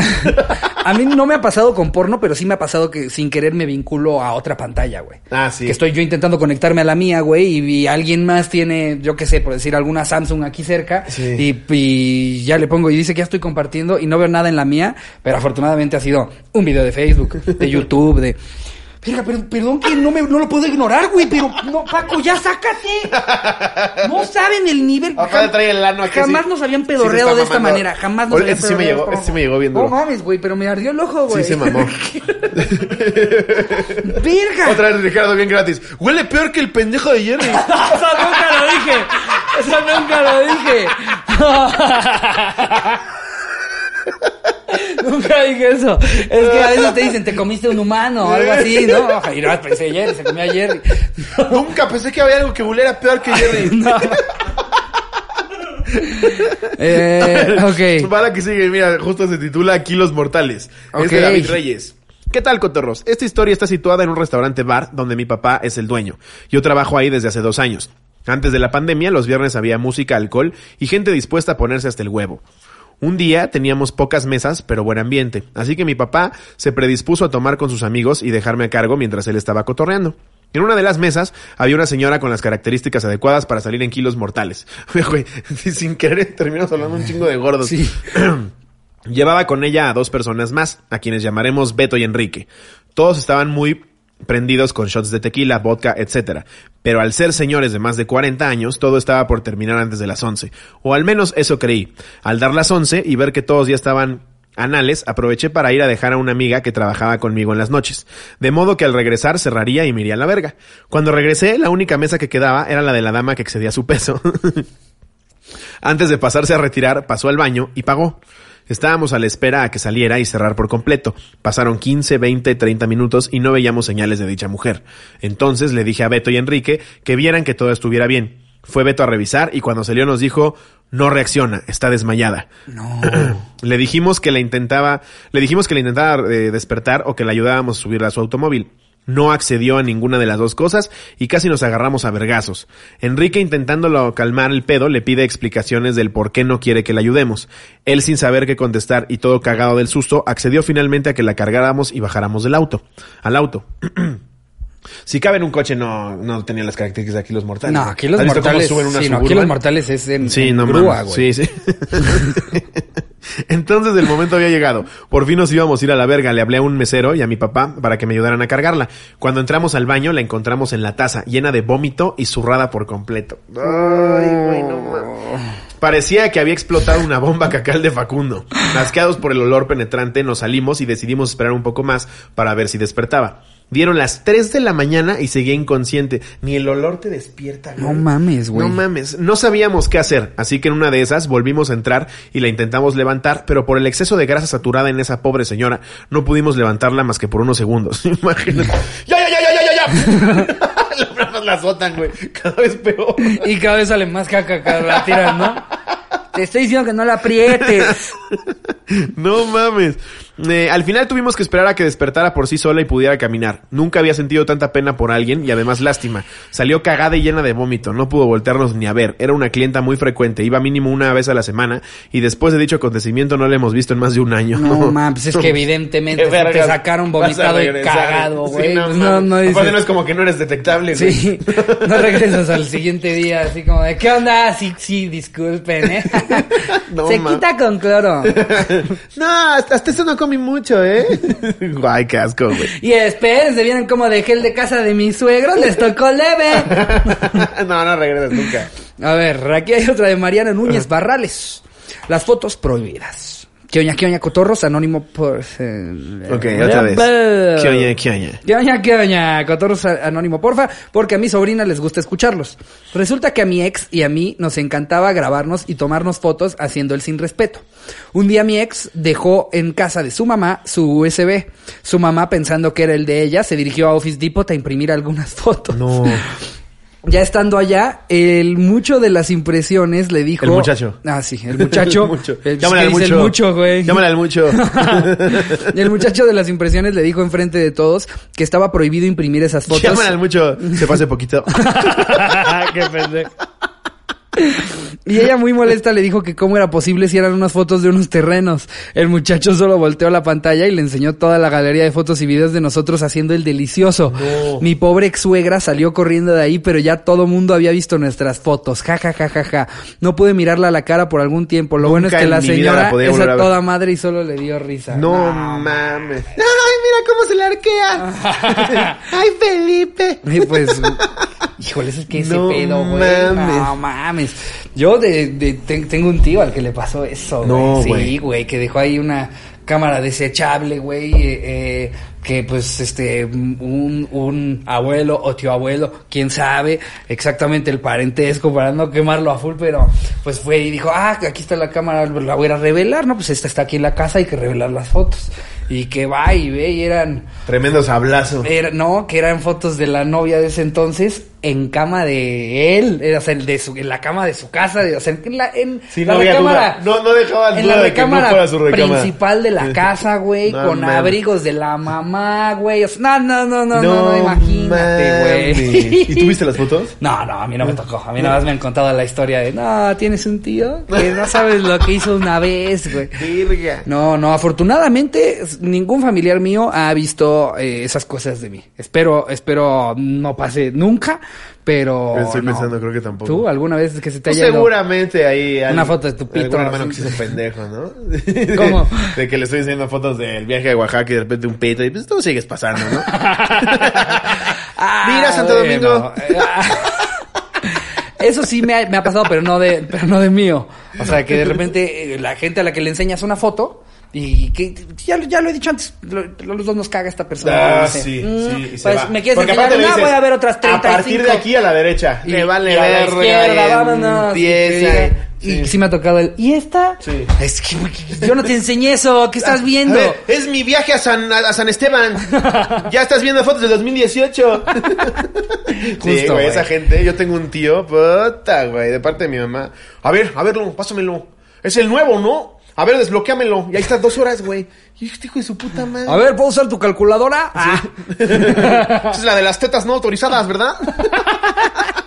A mí no me ha pasado con porno, pero sí me ha pasado que sin querer me vinculo a otra pantalla, güey. Ah, sí. Que estoy yo intentando conectarme a la mía, güey, y, y alguien más tiene, yo qué sé, por decir, alguna Samsung aquí cerca, Sí. y, y ya le pongo y dice que ya estoy compartiendo y no veo nada en la mía, pero afortunadamente ha sido un video de Facebook, de YouTube, de... Verga, pero- perdón que no, me, no lo puedo ignorar, güey, pero no, Paco, ya sácate. No saben el nivel. Jam- trae el ano aquí, Jamás sí. nos habían pedorreado de esta manera. Jamás nos Oye, habían este sí me pedorreado llegó- este sí me llegó bien No duro. mames, güey, pero me ardió el ojo, güey. Sí se mamó. Verga. Otra vez Ricardo bien gratis. Huele peor que el pendejo de Jerry. Eso nunca lo dije. Eso nunca lo dije. Nunca dije eso. Es que a veces te dicen, te comiste un humano o algo así, ¿no? Y no, pensé ayer, se comió ayer. Nunca pensé que había algo que hubiera peor que Jerry. No. Eh, ok. Para que sigue, mira, justo se titula Aquí los mortales. Es de David Reyes. ¿Qué tal, cotorros? Esta historia está situada en un restaurante bar donde mi papá es el dueño. Yo trabajo ahí desde hace dos años. Antes de la pandemia, los viernes había música, alcohol y gente dispuesta a ponerse hasta el huevo. Un día teníamos pocas mesas, pero buen ambiente, así que mi papá se predispuso a tomar con sus amigos y dejarme a cargo mientras él estaba cotorreando. En una de las mesas había una señora con las características adecuadas para salir en kilos mortales. Güey, sin querer terminamos hablando un chingo de gordos. Sí. Llevaba con ella a dos personas más, a quienes llamaremos Beto y Enrique. Todos estaban muy prendidos con shots de tequila, vodka, etc. Pero al ser señores de más de 40 años, todo estaba por terminar antes de las 11. O al menos eso creí. Al dar las 11 y ver que todos ya estaban anales, aproveché para ir a dejar a una amiga que trabajaba conmigo en las noches. De modo que al regresar cerraría y me iría a la verga. Cuando regresé, la única mesa que quedaba era la de la dama que excedía su peso. Antes de pasarse a retirar, pasó al baño y pagó. Estábamos a la espera a que saliera y cerrar por completo. Pasaron 15, 20, 30 minutos y no veíamos señales de dicha mujer. Entonces le dije a Beto y Enrique que vieran que todo estuviera bien. Fue Beto a revisar y cuando salió nos dijo, no reacciona, está desmayada. No. Le dijimos que la intentaba, le dijimos que la intentaba eh, despertar o que la ayudábamos a subir a su automóvil. No accedió a ninguna de las dos cosas y casi nos agarramos a vergazos. Enrique intentándolo calmar el pedo le pide explicaciones del por qué no quiere que la ayudemos. Él sin saber qué contestar y todo cagado del susto accedió finalmente a que la cargáramos y bajáramos del auto. Al auto. Si cabe en un coche no, no tenía las características de aquí los mortales. No, aquí los ¿Has visto cómo mortales. suben una Sí, no, aquí los mortales es en, Sí, en no grúa, mames. güey. Sí, sí. Entonces el momento había llegado. Por fin nos íbamos a ir a la verga. Le hablé a un mesero y a mi papá para que me ayudaran a cargarla. Cuando entramos al baño la encontramos en la taza, llena de vómito y zurrada por completo. Ay, güey, no mames. Parecía que había explotado una bomba cacal de Facundo. Asqueados por el olor penetrante, nos salimos y decidimos esperar un poco más para ver si despertaba. Dieron las 3 de la mañana y seguía inconsciente. Ni el olor te despierta, güey. No mames, güey. No mames. No sabíamos qué hacer, así que en una de esas volvimos a entrar y la intentamos levantar, pero por el exceso de grasa saturada en esa pobre señora, no pudimos levantarla más que por unos segundos. Imagínate. ¡Ya, ya, ya, ya, ya, ya! más la azotan, güey. Cada vez peor. Y cada vez sale más caca cada la tiras, ¿no? Te estoy diciendo que no la aprietes. No mames. Eh, al final tuvimos que esperar a que despertara por sí sola y pudiera caminar. Nunca había sentido tanta pena por alguien y además lástima. Salió cagada y llena de vómito. No pudo voltearnos ni a ver. Era una clienta muy frecuente. Iba mínimo una vez a la semana y después de dicho acontecimiento no la hemos visto en más de un año. No mames, es que evidentemente te sacaron vomitado y cagado, Sí, güey. no, Pues no, no dices. no es como que no eres detectable, güey. Sí, no regresas al siguiente día así como de, ¿qué onda? Sí, sí, disculpen, ¿eh? No, Se ma- quita con cloro. No, hasta, hasta eso no comí mucho, ¿eh? Guay, qué asco, güey. Y espérense, vienen como de gel de casa de mis suegros, les tocó leve. no, no regresas nunca. A ver, aquí hay otra de Mariana Núñez Barrales. Las fotos prohibidas. ¿Qué oña, qué oña, cotorros? Anónimo por... eh, Ok, otra vez. ¿Qué oña, qué oña? ¿Qué oña, qué oña? Cotorros anónimo, porfa, porque a mi sobrina les gusta escucharlos. Resulta que a mi ex y a mí nos encantaba grabarnos y tomarnos fotos haciendo el sin respeto. Un día mi ex dejó en casa de su mamá su USB. Su mamá, pensando que era el de ella, se dirigió a Office Depot a imprimir algunas fotos. No. Ya estando allá, el mucho de las impresiones le dijo... El muchacho. Ah, sí, el muchacho. El mucho. El, Llámale al ¿qué dice mucho. El mucho, güey. Llámale al mucho. el muchacho de las impresiones le dijo enfrente de todos que estaba prohibido imprimir esas fotos. Llámale al mucho. Se hace poquito. Qué pendejo. Y ella muy molesta le dijo que cómo era posible si eran unas fotos de unos terrenos. El muchacho solo volteó la pantalla y le enseñó toda la galería de fotos y videos de nosotros haciendo el delicioso. Mi pobre ex suegra salió corriendo de ahí, pero ya todo mundo había visto nuestras fotos. Ja, ja, ja, ja, ja. No pude mirarla a la cara por algún tiempo. Lo bueno es que la señora la es a toda madre y solo le dio risa. No mames. Ay, mira cómo se le arquea. Ay, Felipe. Y pues, híjole, es que ese No pedo, güey. mames. No mames. Yo de, de- te- tengo un tío al que le pasó eso, güey. No. Sí, güey, que dejó ahí una cámara desechable, güey, eh, eh, que pues este un, un abuelo o tío abuelo, quién sabe exactamente el parentesco para no quemarlo a full, pero pues fue y dijo, ah, aquí está la cámara, la voy a revelar, no, pues esta está aquí en la casa, hay que revelar las fotos. Y que va y ve y eran Tremendo sablazo. era- no, que eran fotos de la novia de ese entonces en cama de él, era, o sea, de su, en la cama de su casa, de- o sea, en la, en Sí, la no recámara. No- no dejaban en la de que no fuera su recámara. principal de la casa, güey, No con abrigos de la mamá, güey, o sea, no, no, no, no, no, imagínate, güey. ¿Y tuviste las fotos? No, no, a mí no me tocó. A mí nada más me han contado la historia de, no, tienes un tío que no sabes lo que hizo una vez, güey. Virga. No, no, afortunadamente ningún familiar mío ha visto eh, esas cosas de mí. Espero, espero no pase nunca, pero Estoy no. pensando, creo que tampoco. ¿Tú alguna vez que se te Pues haya ido- seguramente ahí Una foto de tu pito, hermano que se hizo pendejo, ¿no? ¿Cómo? De que le estoy enseñando fotos del viaje a Oaxaca y de repente un pito y pues tú sigues pasando, ¿no? Ah, Mira, Santo bueno. Domingo. Eso sí me ha, me ha pasado, pero no de, pero no de mío. O sea, que de repente eh, la gente a la que le enseñas una foto y que ya, lo- ya lo he dicho antes, lo- los dos nos caga esta persona. Ah, Dice, sí, "Mm, sí. y se pues va. me quieres enseñar dices, voy a ver otras A 35. partir de aquí a la derecha. Y- le vale y a la izquierda, y vámonos. Empieza. Y, y sí me ha tocado el, ¿y esta? Sí. Es que yo no te enseñé eso, ¿qué estás viendo? A ver, es mi viaje a San, a San Esteban. ya estás viendo fotos del 2018. sí, Justo, güey, güey. esa gente. Yo tengo un tío, puta, güey, de parte de mi mamá. A ver, a verlo, pásamelo. Es el nuevo, ¿no? A ver, desbloqueamelo. Y ahí está dos horas, güey. Y este hijo de su puta madre. A ver, ¿puedo usar tu calculadora? Ah. Esa es la de las tetas no autorizadas, ¿verdad?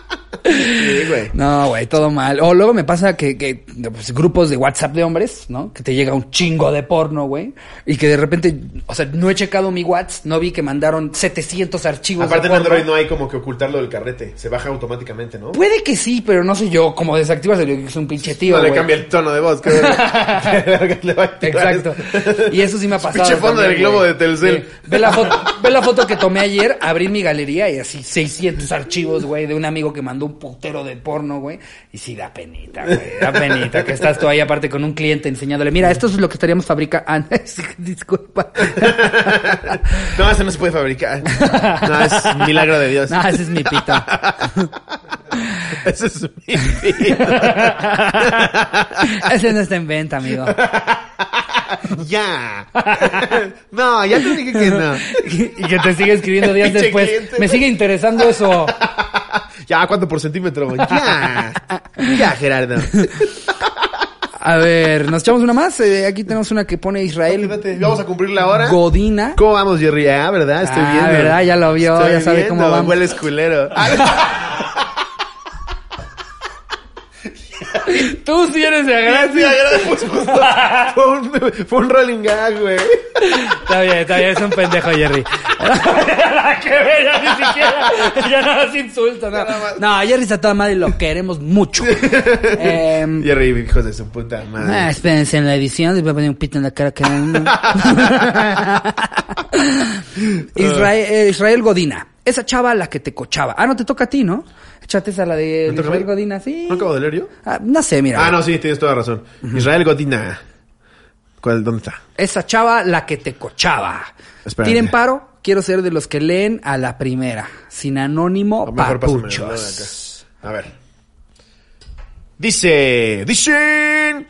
sí, güey. No, güey, todo mal. O luego me pasa que, que pues, grupos de WhatsApp de hombres, ¿no? Que te llega un chingo de porno, güey. Y que de repente, o sea, no he checado mi WhatsApp, no vi que mandaron 700 archivos Aparte de en. Android no hay como que ocultarlo del carrete. Se baja automáticamente, ¿no? Puede que sí, pero no sé yo cómo desactivas es un pinche tío, no le cambia el tono de voz. verga le va a Exacto. Y eso sí me ha pasado. pinche fondo también, del globo de Telcel. Ve la, foto, ve la foto que tomé ayer, abrí mi galería y así 600 archivos, güey, de un amigo que mandó un putero de porno, güey. Y sí da penita, güey. Da penita que estás tú ahí aparte con un cliente enseñándole, mira, esto es lo que estaríamos fabricando. Ah, disculpa. No, eso no se puede fabricar. No, es un milagro de Dios. No, ese es mi pito. Ese es mi pito. Ese no está en venta, amigo. ya. No, ya te dije que no. Y que te sigue escribiendo días después. cliente. Me sigue interesando eso. Ya, ¿cuánto por centímetro? Ya. Ya, Gerardo. A ver, ¿nos echamos una más? Eh, aquí tenemos una que pone Israel Vamos a cumplir la hora. Godina. ¿Cómo vamos, Jerry? Ah, ¿verdad? Estoy Ah, viendo. ¿verdad? Ya lo vio, Estoy ya sabe cómo viendo. vamos. Hueles culero. Tú sí eres de gracia. Pues, justo, fue, un, fue un rolling gag, güey. Está bien, está bien, es un pendejo, Jerry. Nada que ver, ya ni siquiera. Ya nada más insulto, no. No, Jerry está toda madre y lo queremos mucho. Eh, Jerry, hijos de su puta madre. ah, espérense en la edición, les voy a poner un pito en la cara uno. Israel, eh, Israel Godina. Esa chava la que te cochaba. Ah, no te toca a ti, ¿no? Échate esa la de ¿Me toca a Israel mí? Godina, sí. ¿No acabo de leer yo? Ah, no sé, mira. Ah, no, sí, tienes toda razón. Israel Godina. ¿Cuál, ¿Dónde está? Esa chava la que te cochaba. Espérate. Tiren paro. Quiero ser de los que leen a la primera. Sin anónimo, O mejor papuchos. A ver. Dice, dicen.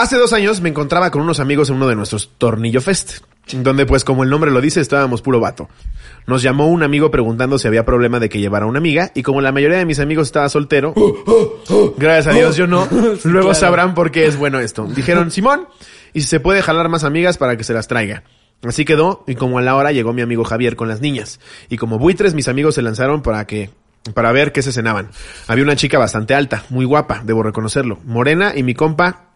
Hace dos años me encontraba con unos amigos en uno de nuestros Tornillo Fest, donde pues como el nombre lo dice estábamos puro vato. Nos llamó un amigo preguntando si había problema de que llevara una amiga y como la mayoría de mis amigos estaba soltero, gracias a Dios yo no, luego sabrán por qué es bueno esto. Dijeron, Simón, y si se puede jalar más amigas para que se las traiga. Así quedó, y como a la hora llegó mi amigo Javier con las niñas. Y como buitres, mis amigos se lanzaron para que, para ver qué se cenaban. Había una chica bastante alta, muy guapa, debo reconocerlo, morena, y mi compa,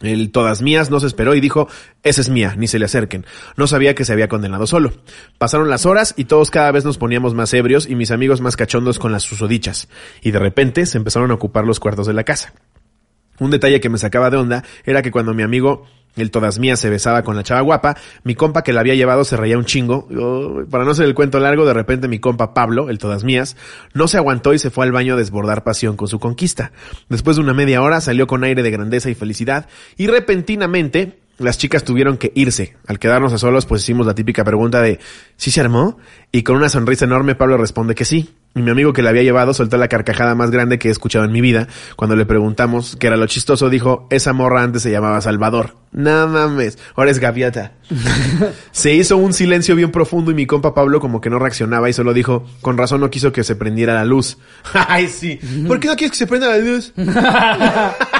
el todas mías no se esperó y dijo, esa es mía, ni se le acerquen. No sabía que se había condenado solo. Pasaron las horas y todos cada vez nos poníamos más ebrios y mis amigos más cachondos con las susodichas. Y de repente se empezaron a ocupar los cuartos de la casa. Un detalle que me sacaba de onda era que cuando mi amigo, el todas mías, se besaba con la chava guapa, mi compa que la había llevado se reía un chingo. Para no ser el cuento largo, de repente mi compa Pablo, el todas mías, no se aguantó y se fue al baño a desbordar pasión con su conquista. Después de una media hora salió con aire de grandeza y felicidad y repentinamente las chicas tuvieron que irse. Al quedarnos a solos, pues hicimos la típica pregunta de ¿Sí se armó? Y con una sonrisa enorme Pablo responde que sí. Y mi amigo que la había llevado soltó la carcajada más grande que he escuchado en mi vida. Cuando le preguntamos qué era lo chistoso, dijo, esa morra antes se llamaba Salvador. No mames, ahora es gaviota. se hizo un silencio bien profundo y mi compa Pablo como que no reaccionaba y solo dijo, con razón no quiso que se prendiera la luz. Ay, sí. ¿Por qué no quieres que se prenda la luz?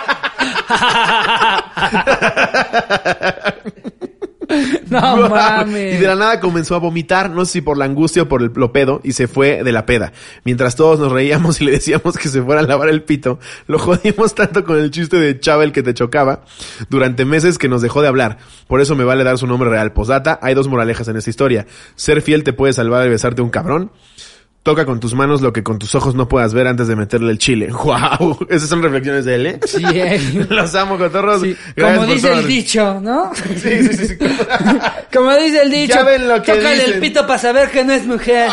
No mames. Y de la nada comenzó a vomitar, no sé si por la angustia o por el lo pedo, y se fue de la peda. Mientras todos nos reíamos y le decíamos que se fuera a lavar el pito, lo jodimos tanto con el chiste de chava el que te chocaba, durante meses que nos dejó de hablar. Por eso me vale dar su nombre real. Posdata, hay dos moralejas en esta historia. Ser fiel te puede salvar de besarte un cabrón. Toca con tus manos lo que con tus ojos no puedas ver antes de meterle el chile. ¡Wow! Esas son reflexiones de él, ¿eh? Sí, eh. Los amo, cotorros. Sí, Como dice el dicho, ¿no? Sí, sí, sí. sí. Como dice el dicho. Ya ven lo que Tócale el pito para saber que no es mujer.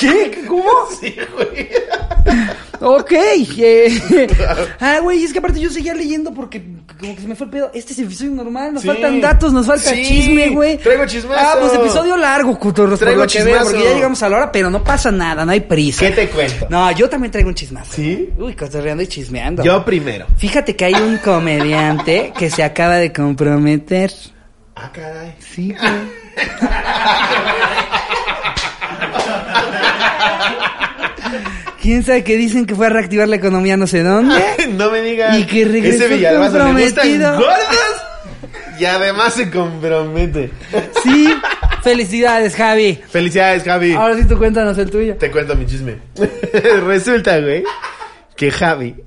¿Qué? ¿Cómo? Sí, güey. Ok. eh, ah, güey, es que aparte yo seguía leyendo porque como que se me fue el pedo. Este es episodio normal, nos Sí. faltan datos, nos falta Sí. chisme, güey. Traigo chismazo. Ah, pues episodio largo, cutorros, por Traigo lo que veo, chismazo. porque ya llegamos a la hora, pero no pasa nada, no hay prisa. ¿Qué te cuento? No, yo también traigo un chismazo. ¿Sí? Uy, cotorreando y chismeando. Yo primero. Fíjate que hay un comediante que se acaba de comprometer. Ah, caray. Sí, güey. ¿Quién sabe que dicen que fue a reactivar la economía no sé dónde? no me digas. Y que regresó Ese Villalbazo comprometido. gordas. Y además se compromete. Sí, Felicidades, Javi. Felicidades, Javi. Ahora sí tú cuéntanos el tuyo. Te cuento mi chisme. Resulta, güey, que Javi.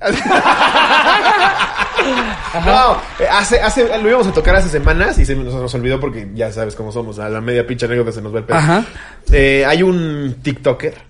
no, hace, hace, lo íbamos a tocar hace semanas y se nos, nos olvidó porque ya sabes cómo somos. A la media pinche anécdota se nos va el pedo. Ajá. Eh, hay un TikToker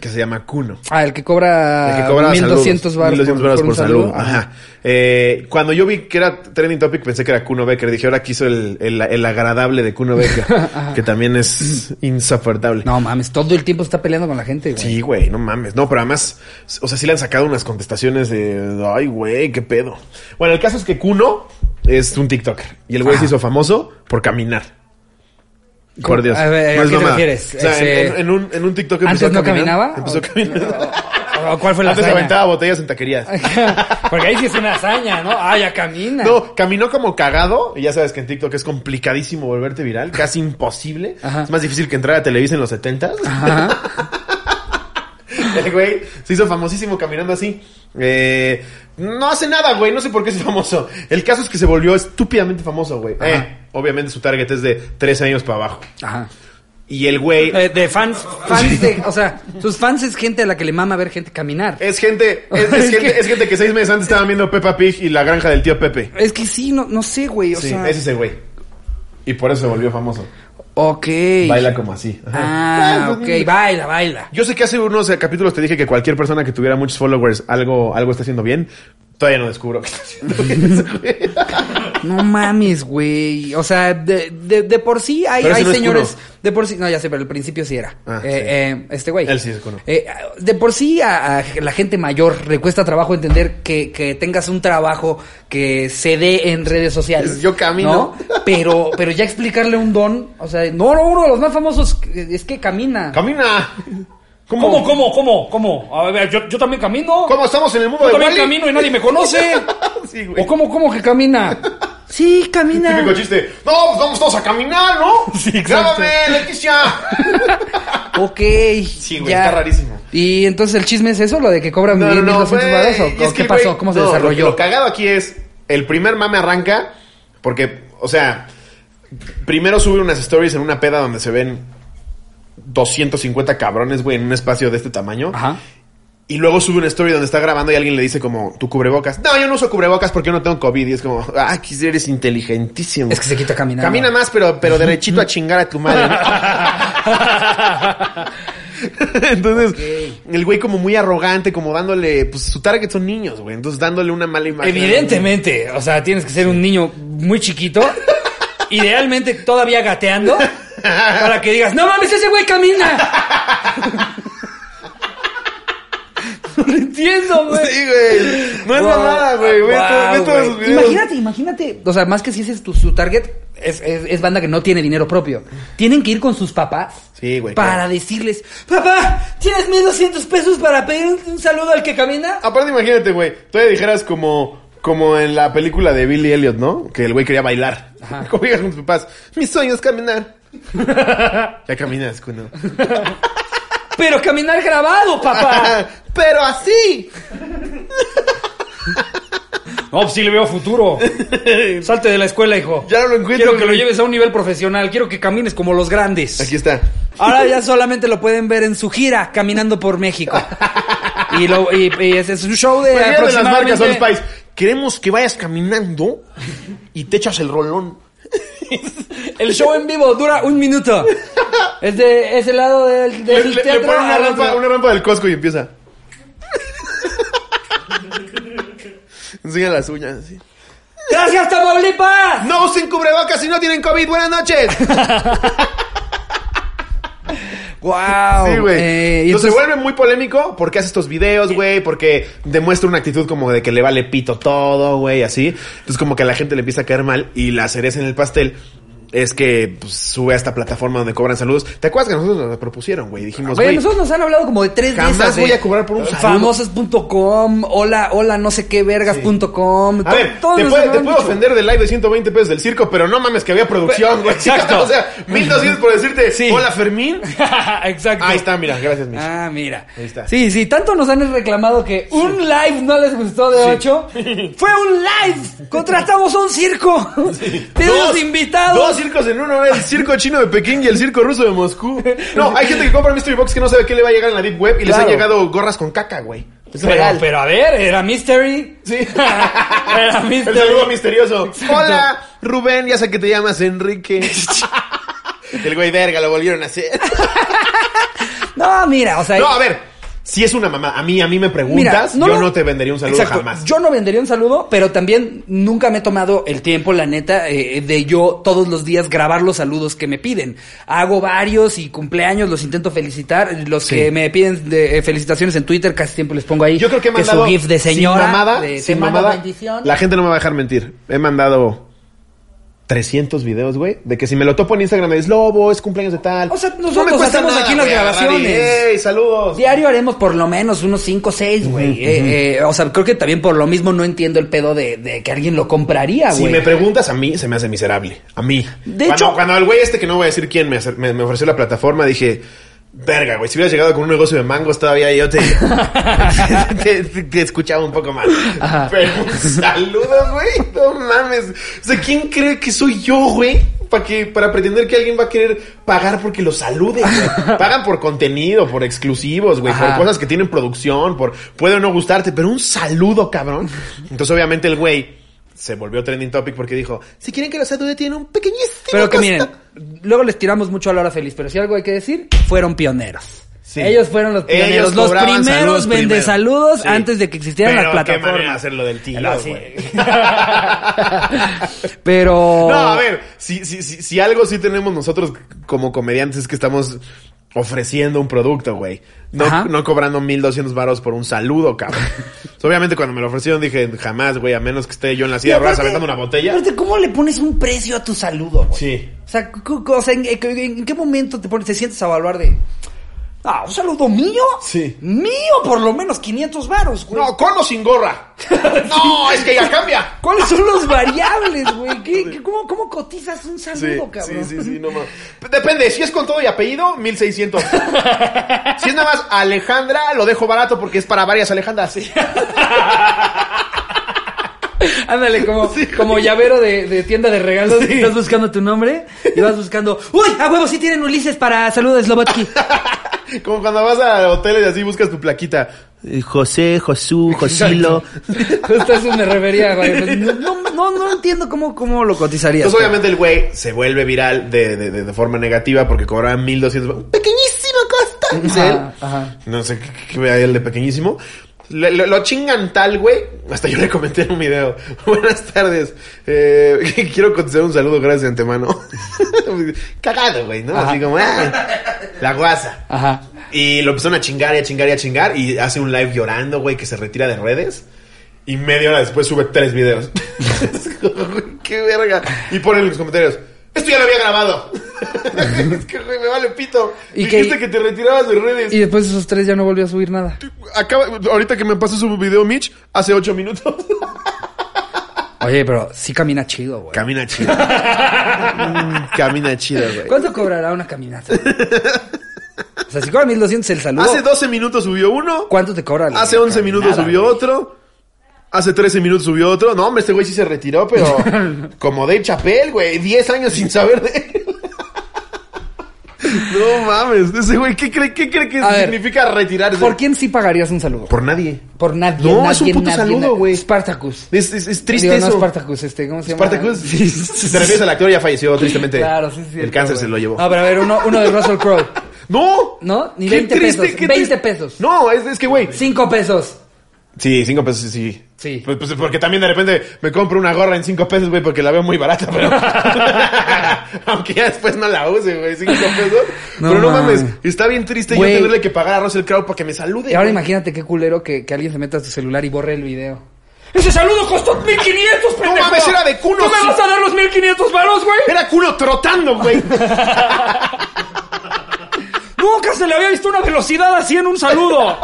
que se llama Kuno. Ah, el que cobra, El que cobra 1200 saludos. baros 1200 varos por, salud. saludo. Ajá. Eh, cuando yo vi que era trending topic, pensé que era Kuno Becker. Dije, ahora quiso el, el, el agradable de Kuno Becker, que también es insoportable. No mames, todo el tiempo está peleando con la gente, güey. Sí, güey, no mames. No, pero además, o sea, sí le han sacado unas contestaciones de, ay, güey, qué pedo. Bueno, el caso es que Kuno es un TikToker y el güey se hizo famoso por caminar. Por Dios. A ver, ¿a qué te refieres? O sea, Ese- en, en un, en un TikTok ¿Antes empezó a no caminar. caminaba? Empezó a caminar. ¿O ¿Cuál fue la Antes hazaña? aventaba botellas en taquerías. Porque ahí sí es una hazaña, ¿no? Ah, ya camina. No, caminó como cagado. Y ya sabes que en TikTok es complicadísimo volverte viral. Casi imposible. Ajá. Es más difícil que entrar a Televisa en los 70 Ajá. El güey se hizo famosísimo caminando así. Eh, no hace nada, güey. No sé por qué es famoso. El caso es que se volvió estúpidamente famoso, güey. Eh, obviamente su target es de 13 años para abajo. Ajá. Y el güey Eh, de fans, fans de, o sea, sus fans es gente a la que le mama ver gente caminar. es gente, es, es gente, es gente que seis meses antes estaban viendo Peppa Pig y la granja del tío Pepe. Es que sí, no, no sé, güey, o Sí, sea. ese es el güey. Y por eso se volvió famoso. Ok. Baila como así. Ajá. Ah, ok, baila, baila. Yo sé que hace unos eh, capítulos te dije que cualquier persona que tuviera muchos followers algo, algo está haciendo bien. Todavía no descubro qué está haciendo bien. No mames, güey. O sea, de, de, de por sí hay, hay no señores. De por sí. No, ya sé, pero al principio sí era. Ah, Eh, sí. eh, este güey. Él sí es. Eh, de por sí a, a la gente mayor le cuesta trabajo entender que, que tengas un trabajo que se dé en redes sociales. Yo camino. ¿no? Pero, pero ya explicarle un don. O sea, no, no, uno de los más famosos es que camina. Camina. ¿Cómo, cómo, cómo, cómo? A ver, yo, yo también camino. ¿Cómo estamos en el mundo Yo de también Wall-E? camino y nadie me conoce. Sí, güey. ¿O cómo, cómo que camina? Sí, camina. Típico chiste. No, pues vamos todos a caminar, ¿no? Sí, exacto. Grábame, Leticia. Ok. Sí, güey, está rarísimo. Y entonces el chisme es eso, lo de que cobran No, no, mil, no, 1200 güey. varos, ¿o- que ¿Qué pasó? güey- ¿Cómo se no, lo- desarrolló? Lo, cagado aquí es, el primer mame arranca porque, o sea, primero sube unas stories en una peda donde se ven 250 cabrones, güey, en un espacio de este tamaño. Ajá. Y luego sube una story donde está grabando y alguien le dice como, tu cubrebocas. No, yo no uso cubrebocas porque yo no tengo COVID. Y es como, ah, eres inteligentísimo. Es que se quita caminando. Camina más, pero, pero derechito a chingar a tu madre. Entonces, el güey como muy arrogante, como dándole, pues su target son niños, güey. Entonces dándole una mala imagen. Evidentemente, o sea, tienes que ser un niño muy chiquito, idealmente todavía gateando, para que digas, no mames, ese güey camina. Güey. Sí, güey. No es Wow, mamada, güey. Ve, wow. Imagínate, imagínate. O sea, más que si ese es tu, su target, es, es, es banda que no tiene dinero propio. Tienen que ir con sus papás. Sí, güey, Para claro. decirles, papá, ¿tienes 1200 pesos para pedir un, un saludo al que camina? Aparte, imagínate, güey. Todavía dijeras como, como en la película de Billy Elliot, ¿no? Que el güey quería bailar. Como digas con tus papás, mi sueño es caminar. ya caminas, cuno. Pero caminar grabado, papá. Pero así. No, pues sí le veo futuro. Salte de la escuela, hijo. Ya no lo encuentro, Quiero que lo lleves a un nivel profesional. Quiero que camines como los grandes. Aquí está. Ahora ya solamente lo pueden ver en su gira, caminando por México. Y, lo, y, y ese es un show de Imagínate las marcas aproximadamente... Queremos que vayas caminando y te echas el rolón. El show en vivo dura un minuto. Es de ese lado del, del le- le teatro ponen una rampa, una rampa del Costco y empieza. Enseña las uñas así. ¡Gracias, Tamaulipas! No usen cubrebocas si no tienen COVID. Buenas noches. ¡Wow! Sí, güey. Eh, entonces- se vuelve muy polémico porque hace estos videos, güey, porque demuestra una actitud como de que le vale pito todo, güey, así. Entonces como que a la gente le empieza a caer mal y la cereza en el pastel es que pues, sube a esta plataforma donde cobran saludos. ¿Te acuerdas que nosotros nos propusieron, güey? Dijimos, Güey, nosotros nos han hablado como de tres Jamás veces. voy de a cobrar por un saludo. Famosos.com, hola, hola, no sé qué vergas.com. a ver, te, puede, te puedo ofender del live de 120 pesos del circo, pero no mames que había producción, güey. Exacto. o sea, 1200 por decirte, Sí. hola Fermín. Exacto. Ahí está, mira, gracias, Mitch. Ah, mira. Ahí está. Sí, sí, tanto nos han reclamado que un live no les gustó de 8. Fue un live. Contratamos a un circo. Tenemos Dos- invitados. Dos circos en uno, el circo chino de Pekín y el circo ruso de Moscú. No, hay gente que compra Mystery Box que no sabe qué le va a llegar en la Deep Web y les Claro. han llegado gorras con caca, güey. Es Pero, real. pero a ver, era Mystery. Sí. Era El Mystery. saludo misterioso. Hola, Rubén, ya sé que te llamas Enrique. El güey verga, lo volvieron a hacer. No, mira, o sea. No, a ver, si es una mamá, a mí, a mí me preguntas, Mira, yo lo- no te vendería un saludo Exacto. jamás. Yo no vendería un saludo, pero también nunca me he tomado el tiempo, la neta, eh, de yo todos los días grabar los saludos que me piden. Hago varios y cumpleaños los intento felicitar. Los Sí. que me piden de, eh, felicitaciones en Twitter casi siempre les pongo ahí. Yo creo que he su mandado gif de señora. sin mamada, de, sin te mando mamada, bendición. La gente no me va a dejar mentir. He mandado 300 videos, güey, de que si me lo topo en Instagram me dices, "Lobo, es cumpleaños de tal." O sea, No nosotros cuesta hacemos nada, aquí las grabaciones. "Ey, saludos." Diario haremos por lo menos unos 5 o 6, güey. Eh, eh, o sea, creo que también por lo mismo no entiendo el pedo de, de que alguien lo compraría, Si güey. me preguntas a mí, se me hace miserable. A mí. De cuando, hecho- cuando el güey este que no voy a decir quién me, me, me ofreció la plataforma, dije, verga, güey, si hubieras llegado con un negocio de mangos todavía yo te, te, te- te escuchaba un poco más. Ajá. Pero saludos, güey, no mames. O sea, ¿quién cree que soy yo, güey? Para que, para pretender que alguien va a querer pagar porque lo salude, güey. Pagan por contenido, por exclusivos, güey, por cosas que tienen producción, por puede o no gustarte, pero un saludo, cabrón. Entonces, obviamente, el güey se volvió trending topic porque dijo, si quieren que lo salude, tiene un pequeñísimo Pero que costo". miren, luego les tiramos mucho a la hora feliz, pero si algo hay que decir, fueron pioneros. Sí. Ellos fueron los pioneros, los primeros saludos vende saludos Sí. antes de que existieran Pero las qué manera de plataformas. hacerlo del tío, sí. güey. pero No, a ver, si, si, si, si algo sí tenemos nosotros como comediantes es que estamos ofreciendo un producto, güey. No, Ajá. no cobrando 1200 varos por un saludo, cabrón. Obviamente cuando me lo ofrecieron dije, jamás, güey, a menos que esté yo en la silla de ruedas aventando una botella. aparte, ¿cómo le pones un precio a tu saludo, güey? Sí. O sea, cu- cu- o sea, ¿en, en- en qué momento te pones, te sientes a evaluar de... Ah, ¿un saludo mío? Sí. Mío, por lo menos 500 varos, güey. No, con o sin gorra. No, es que ya cambia. ¿Cuáles son los variables, güey? ¿Qué- qué- cómo, ¿Cómo cotizas un Sí, saludo, cabrón? sí, sí, sí, no más. Depende, si es con todo y apellido, 1600. si es nada más Alejandra, lo dejo barato porque es para varias Alejandras. Ándale, como, como llavero de, de tienda de regalos. Estás buscando tu nombre y vas buscando. ¡Uy! ¡A huevo! Sí tienen Ulises para saludos de Slobotsky. Como cuando vas a hoteles y así buscas tu plaquita. Eh, José, Josú, Josilo. Justo eso me refería, güey. Pues, No, no, no, no entiendo cómo, cómo lo cotizarías. Entonces, obviamente, el güey se vuelve viral de, de, de, de forma negativa porque cobraba 1200. Un pequeñísimo costo. Dice él. Ajá, ajá. No sé qué, qué vea él de pequeñísimo. Lo, lo chingan tal, güey. Hasta yo le comenté en un video. Buenas tardes. Eh, quiero contestar un saludo, gracias de antemano. Cagado, güey, ¿no? Ajá. Así como, "Ay, la guasa. Ajá. Y lo empezaron a chingar y a chingar y a chingar. Y hace un live llorando, güey, que se retira de redes. Y media hora después sube tres videos. ¡Qué verga! Y pone en los comentarios. Esto ya lo había grabado. es que, me vale pito. ¿Y Dijiste que te retirabas de redes. Y después de esos tres ya no volvió a subir nada. Acaba, ahorita que me pasó su video, Mitch, hace ocho minutos. Oye, pero sí camina chido, güey. Camina chido. Camina chido, güey. ¿Cuánto cobrará una caminata? O sea, si cobra 1200 el saludo, Hace 12 minutos subió uno. ¿cuánto te cobra? Hace 11 minutos subió güey? otro. Hace 13 minutos subió otro. No, hombre, este güey sí se retiró, pero como de chapel, güey. 10 años sin saber de él. No mames, ese güey, ¿qué cree, qué cree que A ver, significa retirarse? ¿Por quién sí pagarías un saludo? Por nadie. Por nadie. No, nadie, es un puto nadie, saludo, güey. Spartacus. Es, es, es triste Digo, no eso. Spartacus, este, ¿cómo se llama? Spartacus. Si te refieres al actor, ya falleció, tristemente. Claro, sí, sí. El cáncer se lo llevó. No, pero a ver, uno, uno de Russell Crowe. ¡No! ¿No? Ni Qué 20 triste, pesos. qué 20 triste. pesos. No, es, es que, güey. 5 pesos. Sí, cinco pesos, sí. Sí. Pues, pues, porque también de repente me compro una gorra en cinco pesos, güey, porque la veo muy barata, pero... Aunque ya después no la use, güey, cinco pesos. No pero no mames. mames, está bien triste Güey. yo tenerle que pagar a Russell Crowe para que me salude. Y ahora güey. imagínate qué culero que, que alguien se meta a tu celular y borre el video. Ese saludo costó 1500, pendejo. mames, era de culo, ¿Tú me vas a dar los 1500 varos, güey? Era culo trotando, güey. Nunca se le había visto una velocidad así en un saludo.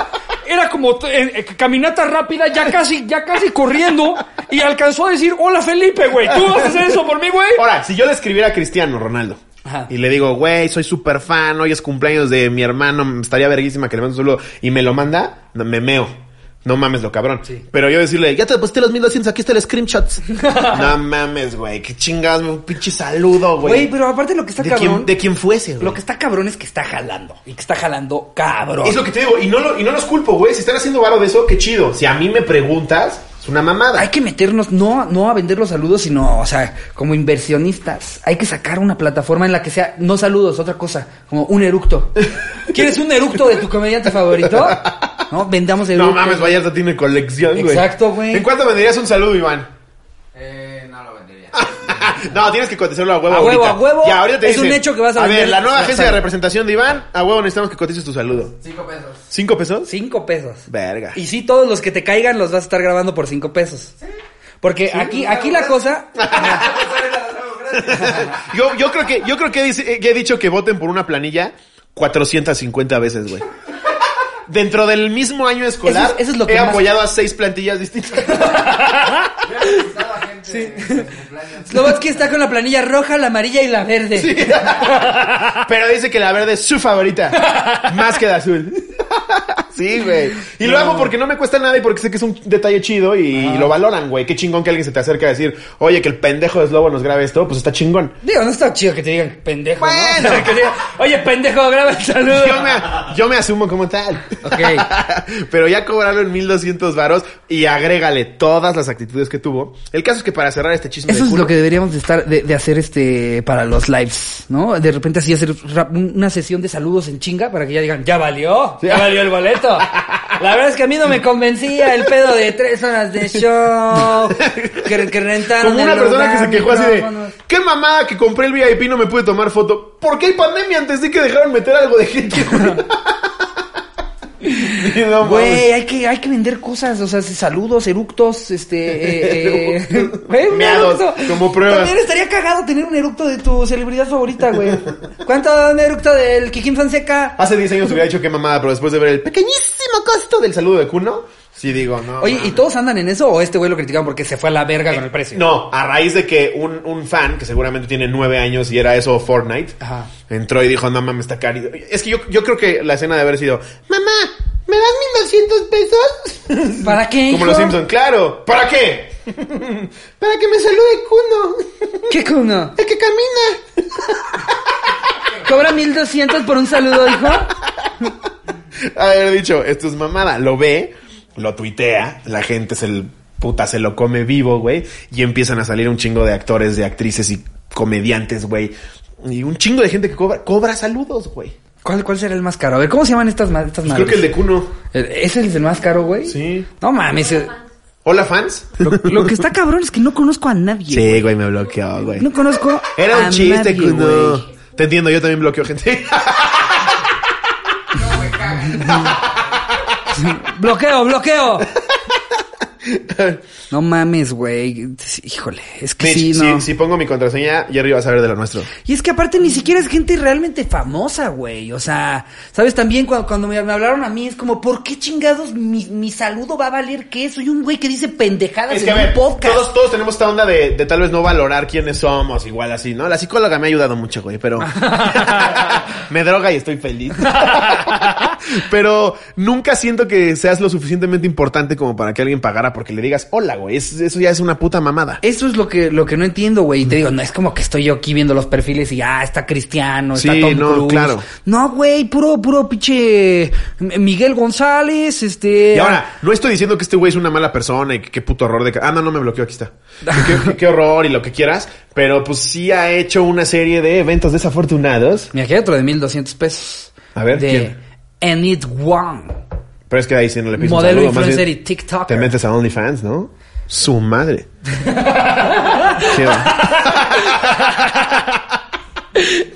Era como eh, caminata rápida, ya casi, ya casi corriendo. Y alcanzó a decir, hola Felipe, güey. ¿Tú vas a hacer eso por mí, güey? Ahora, si yo le escribiera a Cristiano Ronaldo Ajá. y le digo, güey, soy súper fan, hoy es cumpleaños de mi hermano, estaría verguísima que le mande un saludo y me lo manda, me meo. No mames lo cabrón. Pero yo decirle, ya te deposité los 1200, aquí está el screenshot. no mames, güey. Qué chingados, un pinche saludo, güey. Güey, pero aparte lo que está de, cabrón. de quien fuese, güey. Lo que está cabrón es que está jalando. Y que está jalando cabrón. Es lo que te digo, y no, lo- y no los culpo, güey. Si están haciendo varo de eso, qué chido. Si a mí me preguntas, es una mamada. Hay que meternos, no, no a vender los saludos, sino, o sea, como inversionistas. Hay que sacar una plataforma en la que sea, no saludos, otra cosa, como un eructo. ¿Quieres un eructo de tu comediante favorito? No, vendamos eructos. No mames, Vallarta tiene colección, güey. Exacto, güey. ¿En cuánto venderías un saludo, Iván? Eh, no lo vendería. no, tienes que contestarlo a huevo. A huevo, ahorita. a huevo. Ya, ahorita te Es un hecho que vas a A ver, la nueva agencia de representación de Iván, a huevo necesitamos que cotices tu saludo. Cinco pesos. ¿Cinco pesos? Cinco pesos. Verga. Y sí, todos los que te caigan los vas a estar grabando por cinco pesos. Porque aquí, aquí la cosa. yo, yo creo que, yo creo que, dice- que he dicho que voten por una planilla 450 veces, güey. Dentro del mismo año escolar, Eso es- eso es lo que he más- apoyado a seis plantillas distintas. Sí. Slovatsky está con la planilla roja, la amarilla y la verde. Pero dice que la verde es su favorita. Más que la azul. Sí, güey. Y lo hago porque no me cuesta nada y porque sé que es un detalle chido y lo valoran, güey. Qué chingón que alguien se te acerque a decir, oye, que el pendejo de Slobo nos grabe esto, pues está chingón. Digo, no está chido que te digan pendejo. ¿no? Bueno. O sea, que digan, Oye, pendejo, graba el saludo. Yo me, yo me asumo como tal. Ok. Pero ya cobrarlo en 1200 varos y agrégale todas las actitudes que tuvo. El caso es que para cerrar este chisme Eso de es culo- lo que deberíamos de estar de, de hacer este para los lives, ¿no? De repente así hacer rap- una sesión de saludos en chinga para que ya digan, ya valió, ya valió el boleto. La verdad es que a mí no me convencía el pedo de tres horas de show que, que rentaron. Como una el persona que se quejó así de, qué mamada que compré el VIP y no me pude tomar foto. ¿Por qué hay pandemia antes de que dejaron meter algo de gente? Güey, hay que, hay que vender cosas, o sea, saludos, eructos, este... Eh, eh, Meados, como pruebas. También estaría cagado tener un eructo de tu celebridad favorita, güey. ¿Cuánto da un eructo del Kikín Fonseca? Hace 10 años hubiera dicho qué mamada, pero después de ver el pequeñísimo costo del saludo de Kuno, sí digo, no. Oye, ¿y todos andan en eso o este güey lo criticaban porque se fue a la verga con el precio? No, a raíz de que un, un fan, que seguramente tiene nueve años y era eso Fortnite, Ajá. entró y dijo, no mames, está caro. Es que yo, yo creo que la escena de haber sido, mamá, ¿me das 1200 pesos? ¿Para qué, Como los Simpsons, claro. ¿Para qué? Para que me salude Kuno, ¿Qué cuno? el que camina. ¿Cobra 1200 por un saludo, hijo? Haber dicho, esto es mamada. Lo ve, lo tuitea, la gente se el puta se lo come vivo, güey. Y empiezan a salir un chingo de actores, de actrices y comediantes, güey. Y un chingo de gente que cobra, cobra saludos, güey. ¿Cuál, ¿Cuál será el más caro? A ver, ¿cómo se llaman estas, estas Pues creo que el de Kuno. ¿Ese es el más caro, güey? Sí. No mames. eh, Hola, fans. Lo, lo que está cabrón es que no conozco a nadie. Sí, güey, me bloqueó, güey. No conozco Era a un chiste, nadie, Kuno. güey. Te entiendo, yo también bloqueo gente. Bloqueo, bloqueo. No mames, güey. Híjole, es que Mitch, sí, si, si pongo mi contraseña, Jerry va a saber de lo nuestro. Y es que aparte ni siquiera es gente realmente famosa, güey. O sea, ¿sabes? También cuando, cuando me, me hablaron a mí es como, ¿por qué chingados mi, mi saludo va a valer qué? Soy un güey que dice pendejadas Es que, en a ver, un podcast. todos, todos tenemos esta onda de, de tal vez no valorar quiénes somos, igual así, ¿no? La psicóloga me ha ayudado mucho, güey, pero... me droga y estoy feliz. pero nunca siento que seas lo suficientemente importante como para que alguien pagara porque le digas hola, güey. Es- eso ya es una puta mamada. Eso es lo que, lo que no entiendo, güey. Y te digo, no es como que estoy yo aquí viendo los perfiles y, ah, está Cristiano, está Sí, Tom no, claro. No, güey, puro, puro pinche Miguel González, este... Y ahora, no estoy diciendo que este güey es una mala persona y que qué puto horror de... Ah, no, no me bloqueó, aquí está. Qué, qué horror y lo que quieras, pero pues sí ha hecho una serie de eventos desafortunados. Mira, aquí hay otro de 1200 pesos. A ver, De ¿quién? Enid Wang. Pero es que ahí sí no le pides un Modelo, saludo, más influencer bien y TikToker. Te metes a OnlyFans, ¿no? Su madre.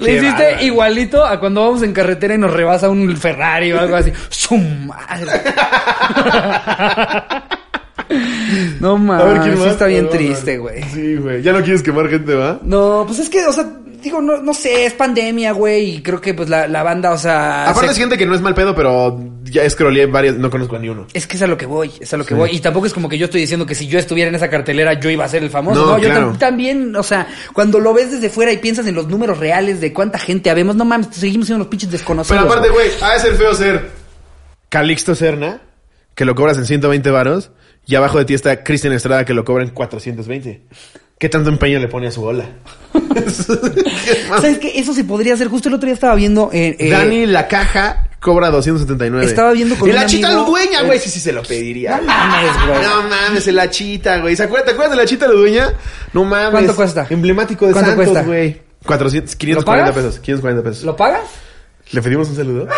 Le hiciste igualito a cuando vamos en carretera y nos rebasa un Ferrari o algo así. ¡Su madre! no A ver, mames, ¿quién sí está bien triste, güey. Sí, güey. Ya no quieres quemar gente, ¿va? No, pues es que, o sea, digo, no, no sé, es pandemia, güey, y creo que pues la, la banda, o sea... Aparte se- es gente que no es mal pedo, pero ya escroleé varias, no conozco a ni uno. Es que es a lo que voy, es a lo que voy. Y tampoco es como que yo estoy diciendo que si yo estuviera en esa cartelera yo iba a ser el famoso. No, No, yo tam- también, o sea, cuando lo ves desde fuera y piensas en los números reales de cuánta gente habemos, no mames, seguimos siendo unos pinches desconocidos. Pero aparte, güey. güey, ha de ser feo ser Calixto Serna, que lo cobras en 120 varos. Y abajo de ti está Cristian Estrada, que lo cobra en 420. ¿Qué tanto empeño le pone a su ola? ¿Sabes qué? Eso se podría hacer. Justo el otro día estaba viendo. eh, eh, Dani La Caja cobra 279. Estaba viendo con Y un la chita amigo- Ludueña, güey. Sí, sí, se lo pediría. No mames, güey. No mames, el la chita, güey. ¿Se acuerdan, ¿Te acuerdas de la chita Ludueña? No mames. ¿Cuánto cuesta? Emblemático de ¿Cuánto Santos, güey. 400, 540 pagas? pesos. 540 pesos. ¿Lo pagas? ¿Le pedimos un saludo?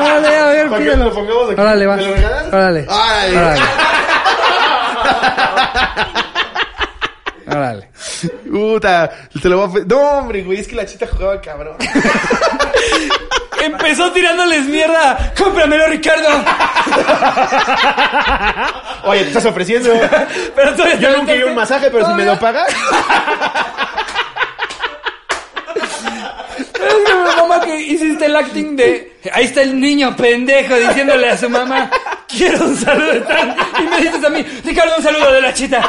Órale, a ver, ¿Para que lo pongamos aquí? Órale, va. ¿Me lo regalas? Órale. Órale. Órale. Órale. Puta, te lo voy a No, hombre, güey, es que la chita jugaba cabrón. Empezó tirándoles mierda. ¡Cómpramelo, Ricardo! Oye, te estás ofreciendo. Pero todavía Yo nunca iba un masaje, pero si me lo pagas. Es que mi mamá que hiciste el acting de... Ahí está el niño pendejo diciéndole a su mamá... Quiero un saludo de tal. Y me dices a mí... Ricardo, un saludo de la chita.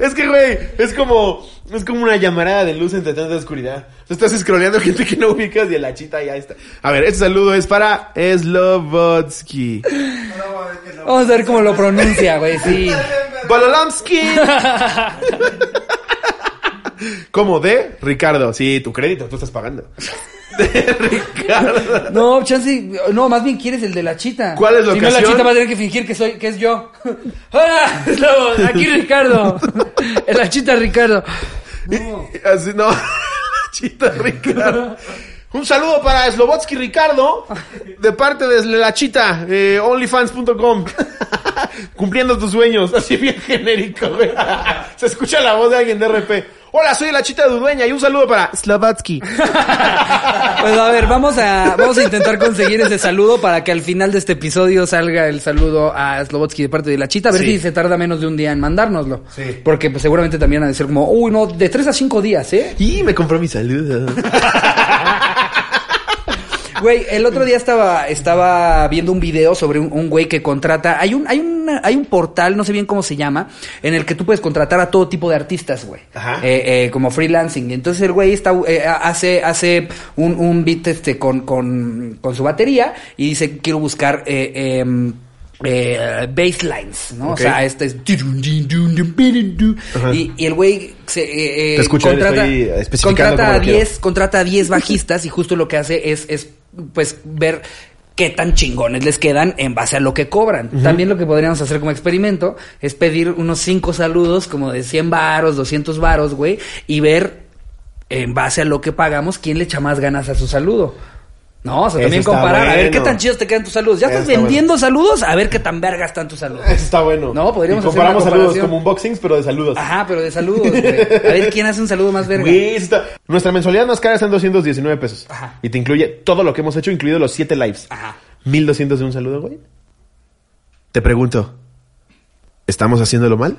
Es que, güey, es como. Es como una llamarada de luz entre tanta oscuridad. Estás scrolleando gente que no ubicas y la chita ya está. A ver, este saludo es para Slobodsky. Vamos a ver cómo lo pronuncia, güey. Sí. Bololamsky. ¿Cómo? De Ricardo. Sí, tu crédito, tú estás pagando. De Ricardo. No, chance... No, más bien quieres el de la chita. ¿Cuál es la Si no, la ocasión? chita va a tener que fingir que soy... Que es yo. ¡Hola! No, aquí Ricardo. La chita Ricardo. Así, no. Chita Ricardo. Un saludo para Slobotsky Ricardo, de parte de la chita, eh, onlyfans.com. Cumpliendo tus sueños, así bien genérico, güey. Se escucha la voz de alguien de RP. Hola, soy la chita dueña y un saludo para Slobotsky. Pues a ver, vamos a, vamos a intentar conseguir ese saludo para que al final de este episodio salga el saludo a Slobotsky de parte de la chita. A ver Sí. si se tarda menos de un día en mandárnoslo. Sí. Porque pues, seguramente también han de ser como, uy, no, de tres a cinco días, ¿eh? Y me compró mi saludo. Güey, el otro día estaba, estaba viendo un video sobre un, un güey que contrata. Hay un, hay una- hay un portal, no sé bien cómo se llama, en el que tú puedes contratar a todo tipo de artistas, güey. Ajá. Eh, eh, como freelancing. Y Entonces el güey está, eh, hace, hace un, un beat este con, con, con su batería y dice quiero buscar eh, em, eh, basslines, ¿no? O sea, este es y, y el güey se eh, eh, contrata, contrata a lo quiero. 10 contrata a 10 bajistas y justo lo que hace es, es pues ver qué tan chingones les quedan en base a lo que cobran. También lo que podríamos hacer como experimento es pedir unos 5 saludos como de 100 varos, 200 varos, güey, y ver en base a lo que pagamos quién le echa más ganas a su saludo. No, o sea, Eso también está comparar, a ver bueno. qué tan chidos te quedan tus saludos. Ya Eso estás está vendiendo saludos, a ver qué tan vergas están tus saludos. Eso está bueno. No, podríamos Y hacer una comparamos saludos comparación. como unboxings, pero de saludos. Ajá, pero de saludos, güey. A ver quién hace un saludo más verga. Güey, eso está- Nuestra mensualidad más cara está en 219 pesos. Ajá. Y te incluye todo lo que hemos hecho, incluido los 7 lives. Ajá. 1200 de un saludo, güey. Te pregunto, ¿estamos haciéndolo mal?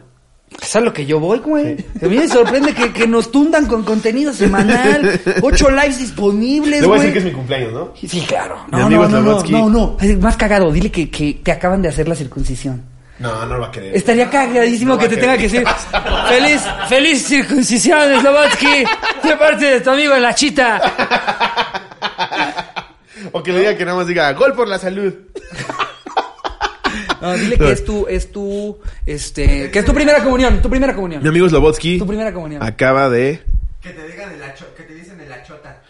Es a lo que yo voy, güey. A mí me sorprende que, que nos tundan con contenido semanal. Ocho lives disponibles, Le voy a güey. decir que es mi cumpleaños, ¿no? Sí, claro. No, no, no, no, no, más cagado. Dile que, que te acaban de hacer la circuncisión. No, no lo va a querer. Estaría cagadísimo No que a te querer. tenga que decir feliz, feliz circuncisión, Slobotsky, de parte de tu amigo la chita. O que le diga que nada más diga, gol por la salud. No, dile que es tu, es tu, este, que es tu primera comunión, tu primera comunión. Mi amigo Slobotsky Tu primera comunión. acaba de... Que te digan el acho- que te dicen el achota.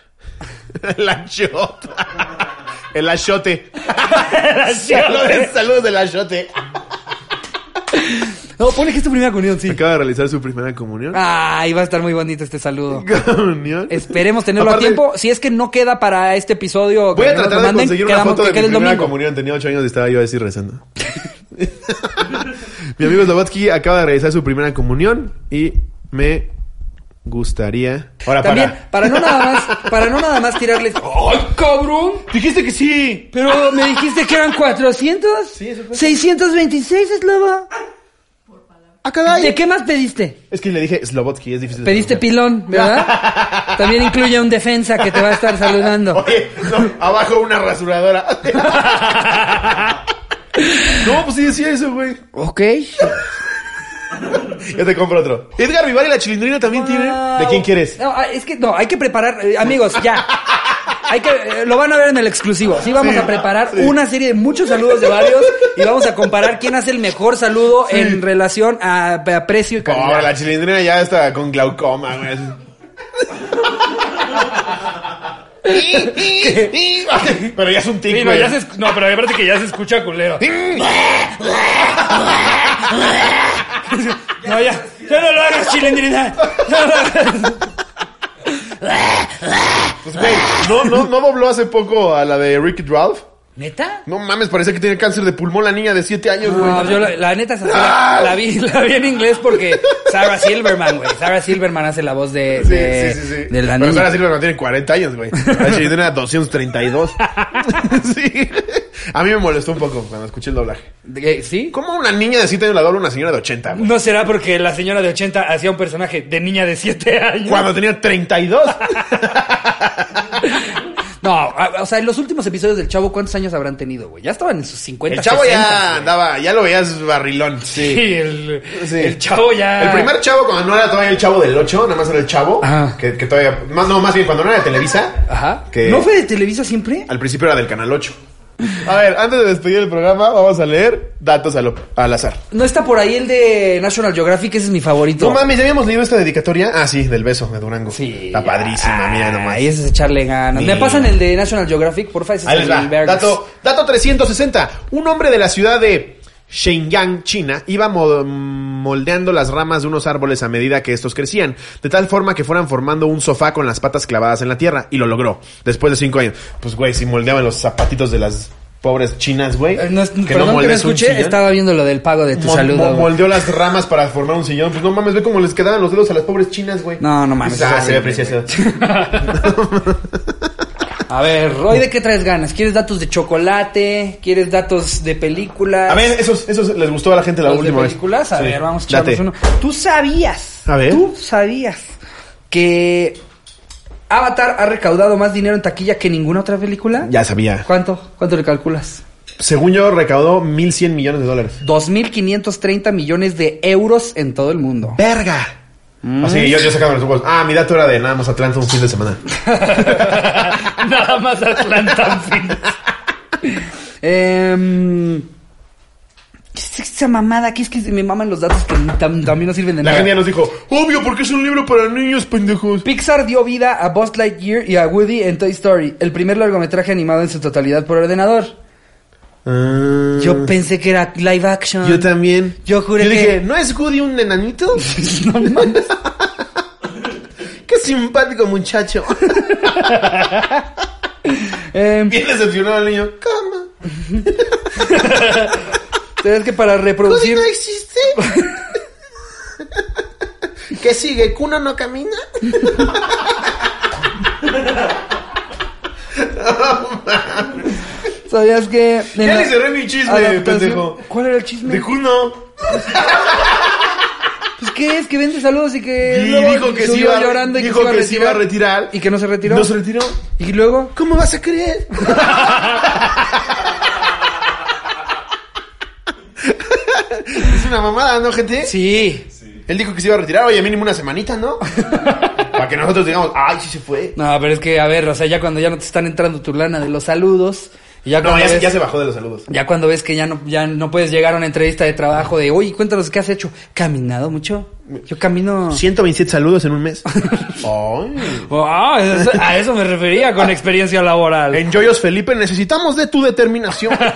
El achota. El achote. Saludos, saludos del achote. No, pone que es tu primera comunión, sí. Acaba de realizar su primera comunión. Ay, va a estar muy bonito este saludo. Comunión. Esperemos tenerlo Aparte, a tiempo. Si es que no queda para este episodio, Voy a tratar de conseguir una foto de mi primera domingo. comunión. Tenía ocho años y estaba yo así rezando. mi amigo Slobotsky acaba de realizar su primera comunión y me gustaría... Ahora, También, para... para no nada más, para no nada más tirarles. ¡Ay, cabrón! Dijiste que sí. Pero me dijiste que eran 400. Sí, eso fue. 626, Eslava. Ah, caray. ¿De qué más pediste? Es que le dije Slobotsky, es difícil. Pediste pilón, ¿verdad? También incluye un defensa que te va a estar saludando. Oye, no, abajo una rasuradora. no, pues sí decía eso, güey. Ok. Yo te compro otro. Edgar Vivar y la chilindrina también tienen. ¿De quién quieres? No, ah, es que no, hay que preparar, eh, amigos, ya. Hay que, eh, lo van a ver en el exclusivo. Sí, vamos a preparar una serie de muchos saludos de varios y vamos a comparar quién hace el mejor saludo en relación a, a precio y Oh, calidad. la chilindrina ya está con glaucoma, güey. Pero ya es un tic, Sí, no, ya se, no, pero aparte que ya se escucha culero. No, ya, ya no lo hagas, chilindrina. Ya no lo hagas. Pues, güey, ¿no, no, ¿no dobló hace poco a la de Ricky Ralph? ¿Neta? No mames, parece que tiene cáncer de pulmón la niña de 7 años, güey. No, yo la, la neta esa sí la, la vi, la vi en inglés porque Sarah Silverman, güey. Sarah Silverman hace la voz de, Sí, de, sí, sí, sí. de la Pero niña. Sara Silverman tiene 40 años, güey. La chilindrina 232. sí. A mí me molestó un poco cuando escuché el doblaje. ¿De- ¿Sí? ¿Cómo una niña de 7 años la dobla una señora de 80, güey? No será porque la señora de 80 hacía un personaje de niña de 7 años. Cuando tenía 32. No, a- o sea, en los últimos episodios del Chavo, ¿cuántos años habrán tenido, güey? Ya estaban en sus 50, El chavo 60, ya güey. andaba, ya lo veías barrilón. Sí, el, Sí. el chavo ya. El primer chavo, cuando no era todavía el chavo del 8, nada más era el chavo. Ajá. Que, que todavía. Más, no, más bien cuando no era de Televisa. Ajá. Que ¿No fue de Televisa siempre? al principio era del canal 8. A ver, antes de despedir el programa, vamos a leer datos al, al azar. No está por ahí el de National Geographic, ese es mi favorito. No mames, ¿ya habíamos leído esta dedicatoria? Ah, sí, del beso de Durango. Sí. Está padrísima, mira nomás. Ahí es echarle ganas. ¿Me pasan el de National Geographic, porfa? Ese es el. Dato, dato 360. Un hombre de la ciudad de Shenyang, China, iba mo- moldeando las ramas de unos árboles a medida que estos crecían, de tal forma que fueran formando un sofá con las patas clavadas en la tierra, y lo logró, después de cinco años. Pues, güey, si moldeaban los zapatitos de las pobres chinas, güey. Eh, no que perdón que no moldees un escuché, estaba viendo lo del pago de tu Mo- saludo. mo- moldeó las ramas para formar un sillón. Pues no mames, ve cómo les quedaban los dedos a las pobres chinas, güey. No, no mames, Ah, se ve precioso. A ver, Roy, ¿de qué traes ganas? ¿Quieres datos de chocolate? ¿Quieres datos de películas? A ver, esos, esos les gustó a la gente la ¿Los de última vez. películas? A Sí. ver, vamos a echarnos uno. ¿Tú sabías? A ver. ¿Tú sabías que Avatar ha recaudado más dinero en taquilla que ninguna otra película? Ya sabía. ¿Cuánto? ¿Cuánto le calculas? Según yo, recaudó 1.100 millones de dólares. 2.530 millones de euros en todo el mundo. ¡Verga! Así, yo, yo sacaba los ojos. Ah, mi dato era de nada más Atlanta un fin de semana. Nada más Atlanta. en fin. Em, ¿Qué es esa mamada? ¿Qué es que me maman los datos que tam- también no sirven de La nada? gente ya nos dijo, obvio, porque es un libro para niños, pendejos. Pixar dio vida a Buzz Lightyear y a Woody en Toy Story, el primer largometraje animado en su totalidad por ordenador. Ah, Yo pensé que era live action. yo también. Yo juré yo que- dije, ¿no es Woody un enanito? No mames. Qué simpático muchacho. Em, Bien decepcionado el niño. ¿Cómo? ¿Sabes que para ¿Woody reproducir... no existe? ¿Qué sigue? ¿Cuno no camina? ¿Sabías que... Ya la ni cerré mi chisme, adaptación- pendejo. ¿Cuál era el chisme? De Cuno. Pues, ¿qué es? Que vende saludos y que... Y luego dijo que se subió iba, llorando y dijo que se iba a retirar. ¿Y que no se retiró? No se retiró. ¿Y luego? ¿Cómo vas a creer? es una mamada, ¿no, gente? Sí. Él dijo que se iba a retirar, oye, mínimo una semanita, ¿no? Para que nosotros digamos, ay, sí se fue. No, pero es que, a ver, o sea, ya cuando ya no te están entrando tu lana de los saludos... Y ya No, cuando ya, se- ves- ya se bajó de los saludos. Ya cuando ves que ya no, ya no puedes llegar a una entrevista de trabajo de, oye, cuéntanos qué has hecho. ¿Caminado mucho? Yo camino... 127 saludos en un mes. Eso- a eso me refería con experiencia laboral. En Joyos Felipe necesitamos de tu determinación.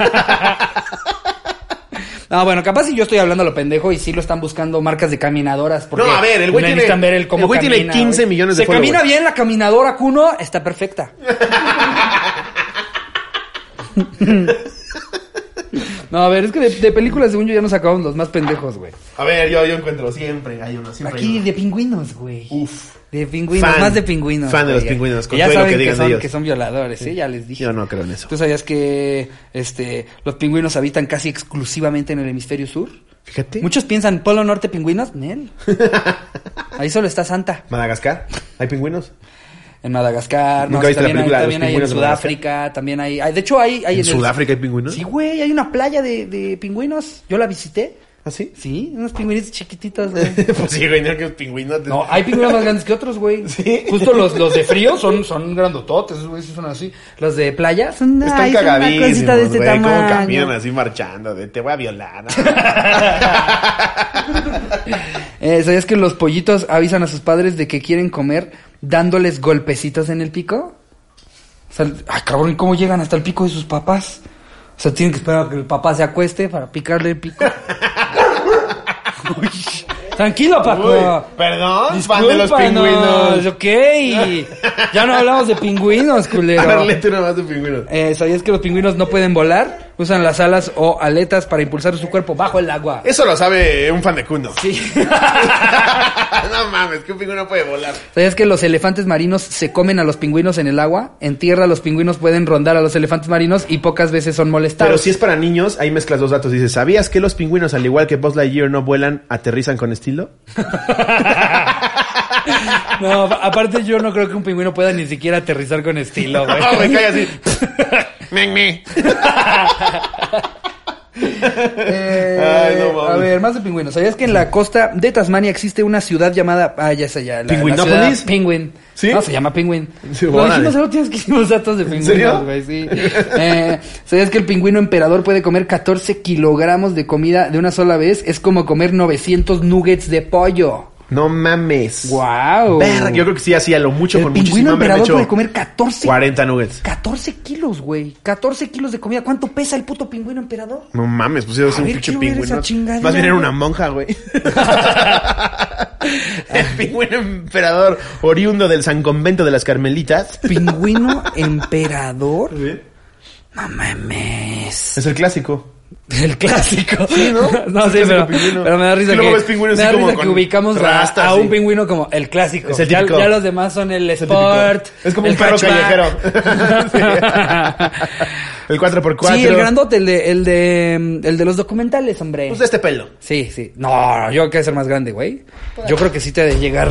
No, bueno, capaz si yo estoy hablando a lo pendejo y sí lo están buscando marcas de caminadoras. Porque No, a ver, el güey tiene, necesitan ver el cómo el güey tiene camina, 15 güey. millones de Se camina followers. bien la caminadora Kuno, está perfecta. No, a ver, es que de, de películas, según yo, ya nos acabamos los más pendejos, güey. A ver, yo, yo encuentro, siempre hay uno, siempre hay Aquí uno. de pingüinos, güey. Uf. De pingüinos, Fan. más de pingüinos. Fan de güey. los pingüinos, con ya todo lo que digan son, ellos. que son violadores, ¿sí? Ya les dije. Yo no creo en eso. ¿Tú sabías que este, los pingüinos habitan casi exclusivamente en el hemisferio sur? Fíjate. Muchos piensan, Polo Norte pingüinos, Nel. Ahí solo está Santa. Madagascar, ¿hay pingüinos? En Madagascar, ¿Nunca no, viste la también, hay, película de también los hay en Sudáfrica, también hay, hay- De hecho, hay... hay ¿En Sudáfrica hay pingüinos? Sí, güey, hay una playa de, de pingüinos. Yo la visité. ¿Así? Sí, unos pingüinitos chiquititos, güey. pues sí, güey, no que pingüinos. No, hay pingüinos más grandes que otros, güey. ¿Sí? Justo los, los de frío son, son grandototes, esos güey sí son así. Los de playa son, Están ay, son una cagadísimos, cosita de este güey, tamaño. caminan así marchando, de te voy a violar. Eh, ¿Sabías que los pollitos avisan a sus padres de que quieren comer dándoles golpecitos en el pico? O sea, ay, cabrón, ¿y ¿cómo llegan hasta el pico de sus papás? O sea, tienen que esperar a que el papá se acueste para picarle el pico. Uy, tranquilo, Paco. Uy, perdón, fan de los pingüinos. ok. Ya no hablamos de pingüinos, culero. A ver, léete una más de pingüinos. Eh, ¿Sabías que los pingüinos no pueden volar? Usan las alas o aletas para impulsar su cuerpo bajo el agua. Eso lo sabe un fan de Kundo. Sí. no mames, que un pingüino puede volar. ¿Sabías que los elefantes marinos se comen a los pingüinos en el agua? En tierra los pingüinos pueden rondar a los elefantes marinos y pocas veces son molestados. Pero si es para niños, ahí mezclas dos datos. Dices, ¿sabías que los pingüinos, al igual que Buzz Lightyear, no vuelan, aterrizan con estilo? No, aparte yo no creo que un pingüino pueda ni siquiera aterrizar con estilo, güey. No, me cae así. Eh, Ay, no a ver, más de pingüinos. ¿Sabías que en la costa de Tasmania existe una ciudad llamada... Ah, ya sé, ya. La, la Penguin. ¿Sí? No, se llama Penguin. Sí, Lo órale. dijimos última vez que hicimos datos de pingüinos, güey, sí. Eh, ¿Sabías que el pingüino emperador puede comer 14 kilogramos de comida de una sola vez? Es como comer 900 nuggets de pollo. No mames. ¡Wow! Verga, yo creo que sí, así a lo mucho El con muchísima hambre hecho puede comer 14 40 nuggets. 14 kilos, güey. 14 kilos de comida. ¿Cuánto pesa el puto pingüino emperador? No mames, pues es A un pinche pingüino. Más bien era una monja, güey. El pingüino emperador oriundo del San Convento de las Carmelitas. ¿Pingüino emperador? No mames. Es el clásico. El clásico. ¿no? No, Es sí, pero, me da risa Sí, que, ves pingüinos me da risa que ubicamos a, rastas, a un sí. pingüino como el clásico. Es el ya, ya los demás son el Es el típico. sport. Es como el un perro hatchback. callejero. El 4x4. Sí, el grandote, el de, el de, el de los documentales, hombre. Pues de este pelo. Sí, sí. No, yo quiero ser más grande, güey. Yo creo que sí te ha de llegar.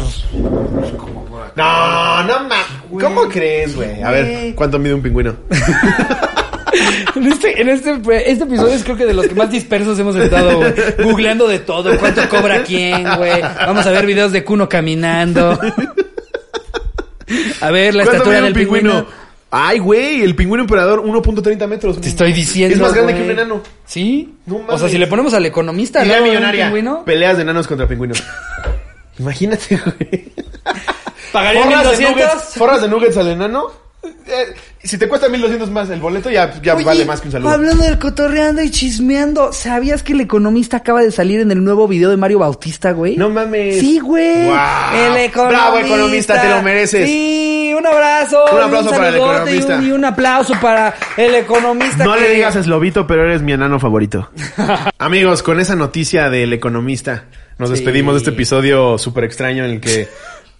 No, no mames. ¿Cómo crees, güey? A ver, ¿cuánto mide un pingüino? En este, en este, este episodio es creo que de los que más dispersos hemos estado, güey. Googleando de todo, cuánto cobra quién, güey. Vamos a ver videos de Kuno caminando. A ver, la ¿Cuánto estatura del pingüino? pingüino. Ay, güey, el pingüino emperador 1.30 metros. Te estoy diciendo. Es más grande güey. que un enano. ¿Sí? No o sea, si le ponemos al economista, un millonaria. pingüino, Peleas de enanos contra pingüinos. Imagínate, güey. pagaría Forras de, 1200. nuggets, forras de nuggets al enano. Eh, si te cuesta 1200 más el boleto, ya, ya Oye, vale más que un saludo. Hablando del cotorreando y chismeando, ¿sabías que el economista acaba de salir en el nuevo video de Mario Bautista, güey? No mames. Sí, güey. El economista. Bravo, economista, te lo mereces. Sí, un abrazo. Un aplauso para el saludote y economista. un- Y un, aplauso para el economista. No que- le digas eslobito, pero eres mi enano favorito. Amigos, con esa noticia del economista, nos Sí. despedimos de este episodio súper extraño en el que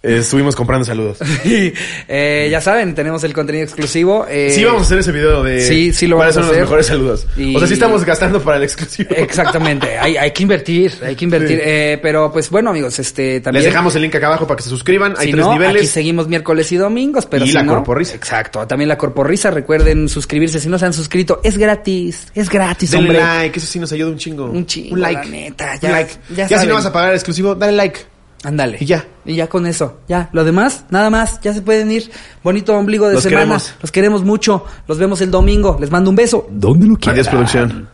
eh, estuvimos comprando saludos. Sí, eh, ya saben, tenemos el contenido exclusivo. eh, Sí, vamos a hacer ese video de Sí, sí lo cuáles vamos son a los hacer. mejores saludos. Y- O sea, sí estamos gastando para el exclusivo. Exactamente, hay, hay que invertir, hay que invertir. Sí. Eh, pero pues bueno, amigos, este también. Les dejamos el link acá abajo para que se suscriban. Hay Si tres no, aquí niveles. seguimos miércoles y domingos, pero Y si la no- corporrisa. Exacto, también la corporrisa. Recuerden suscribirse si no se han suscrito. Es gratis, es gratis, Denle hombre. like, eso sí nos ayuda un chingo. Un chingo, Un like. la neta, Un ya- like. ya Ya, si no vas a pagar el exclusivo, dale like. Ándale. Y ya. Y ya con eso, ya. Lo demás, nada más. Ya se pueden ir. Bonito ombligo de Los semana. queremos. Los queremos mucho. Los vemos el domingo. Les mando un beso. ¿Dónde lo quieran? Adiós, producción.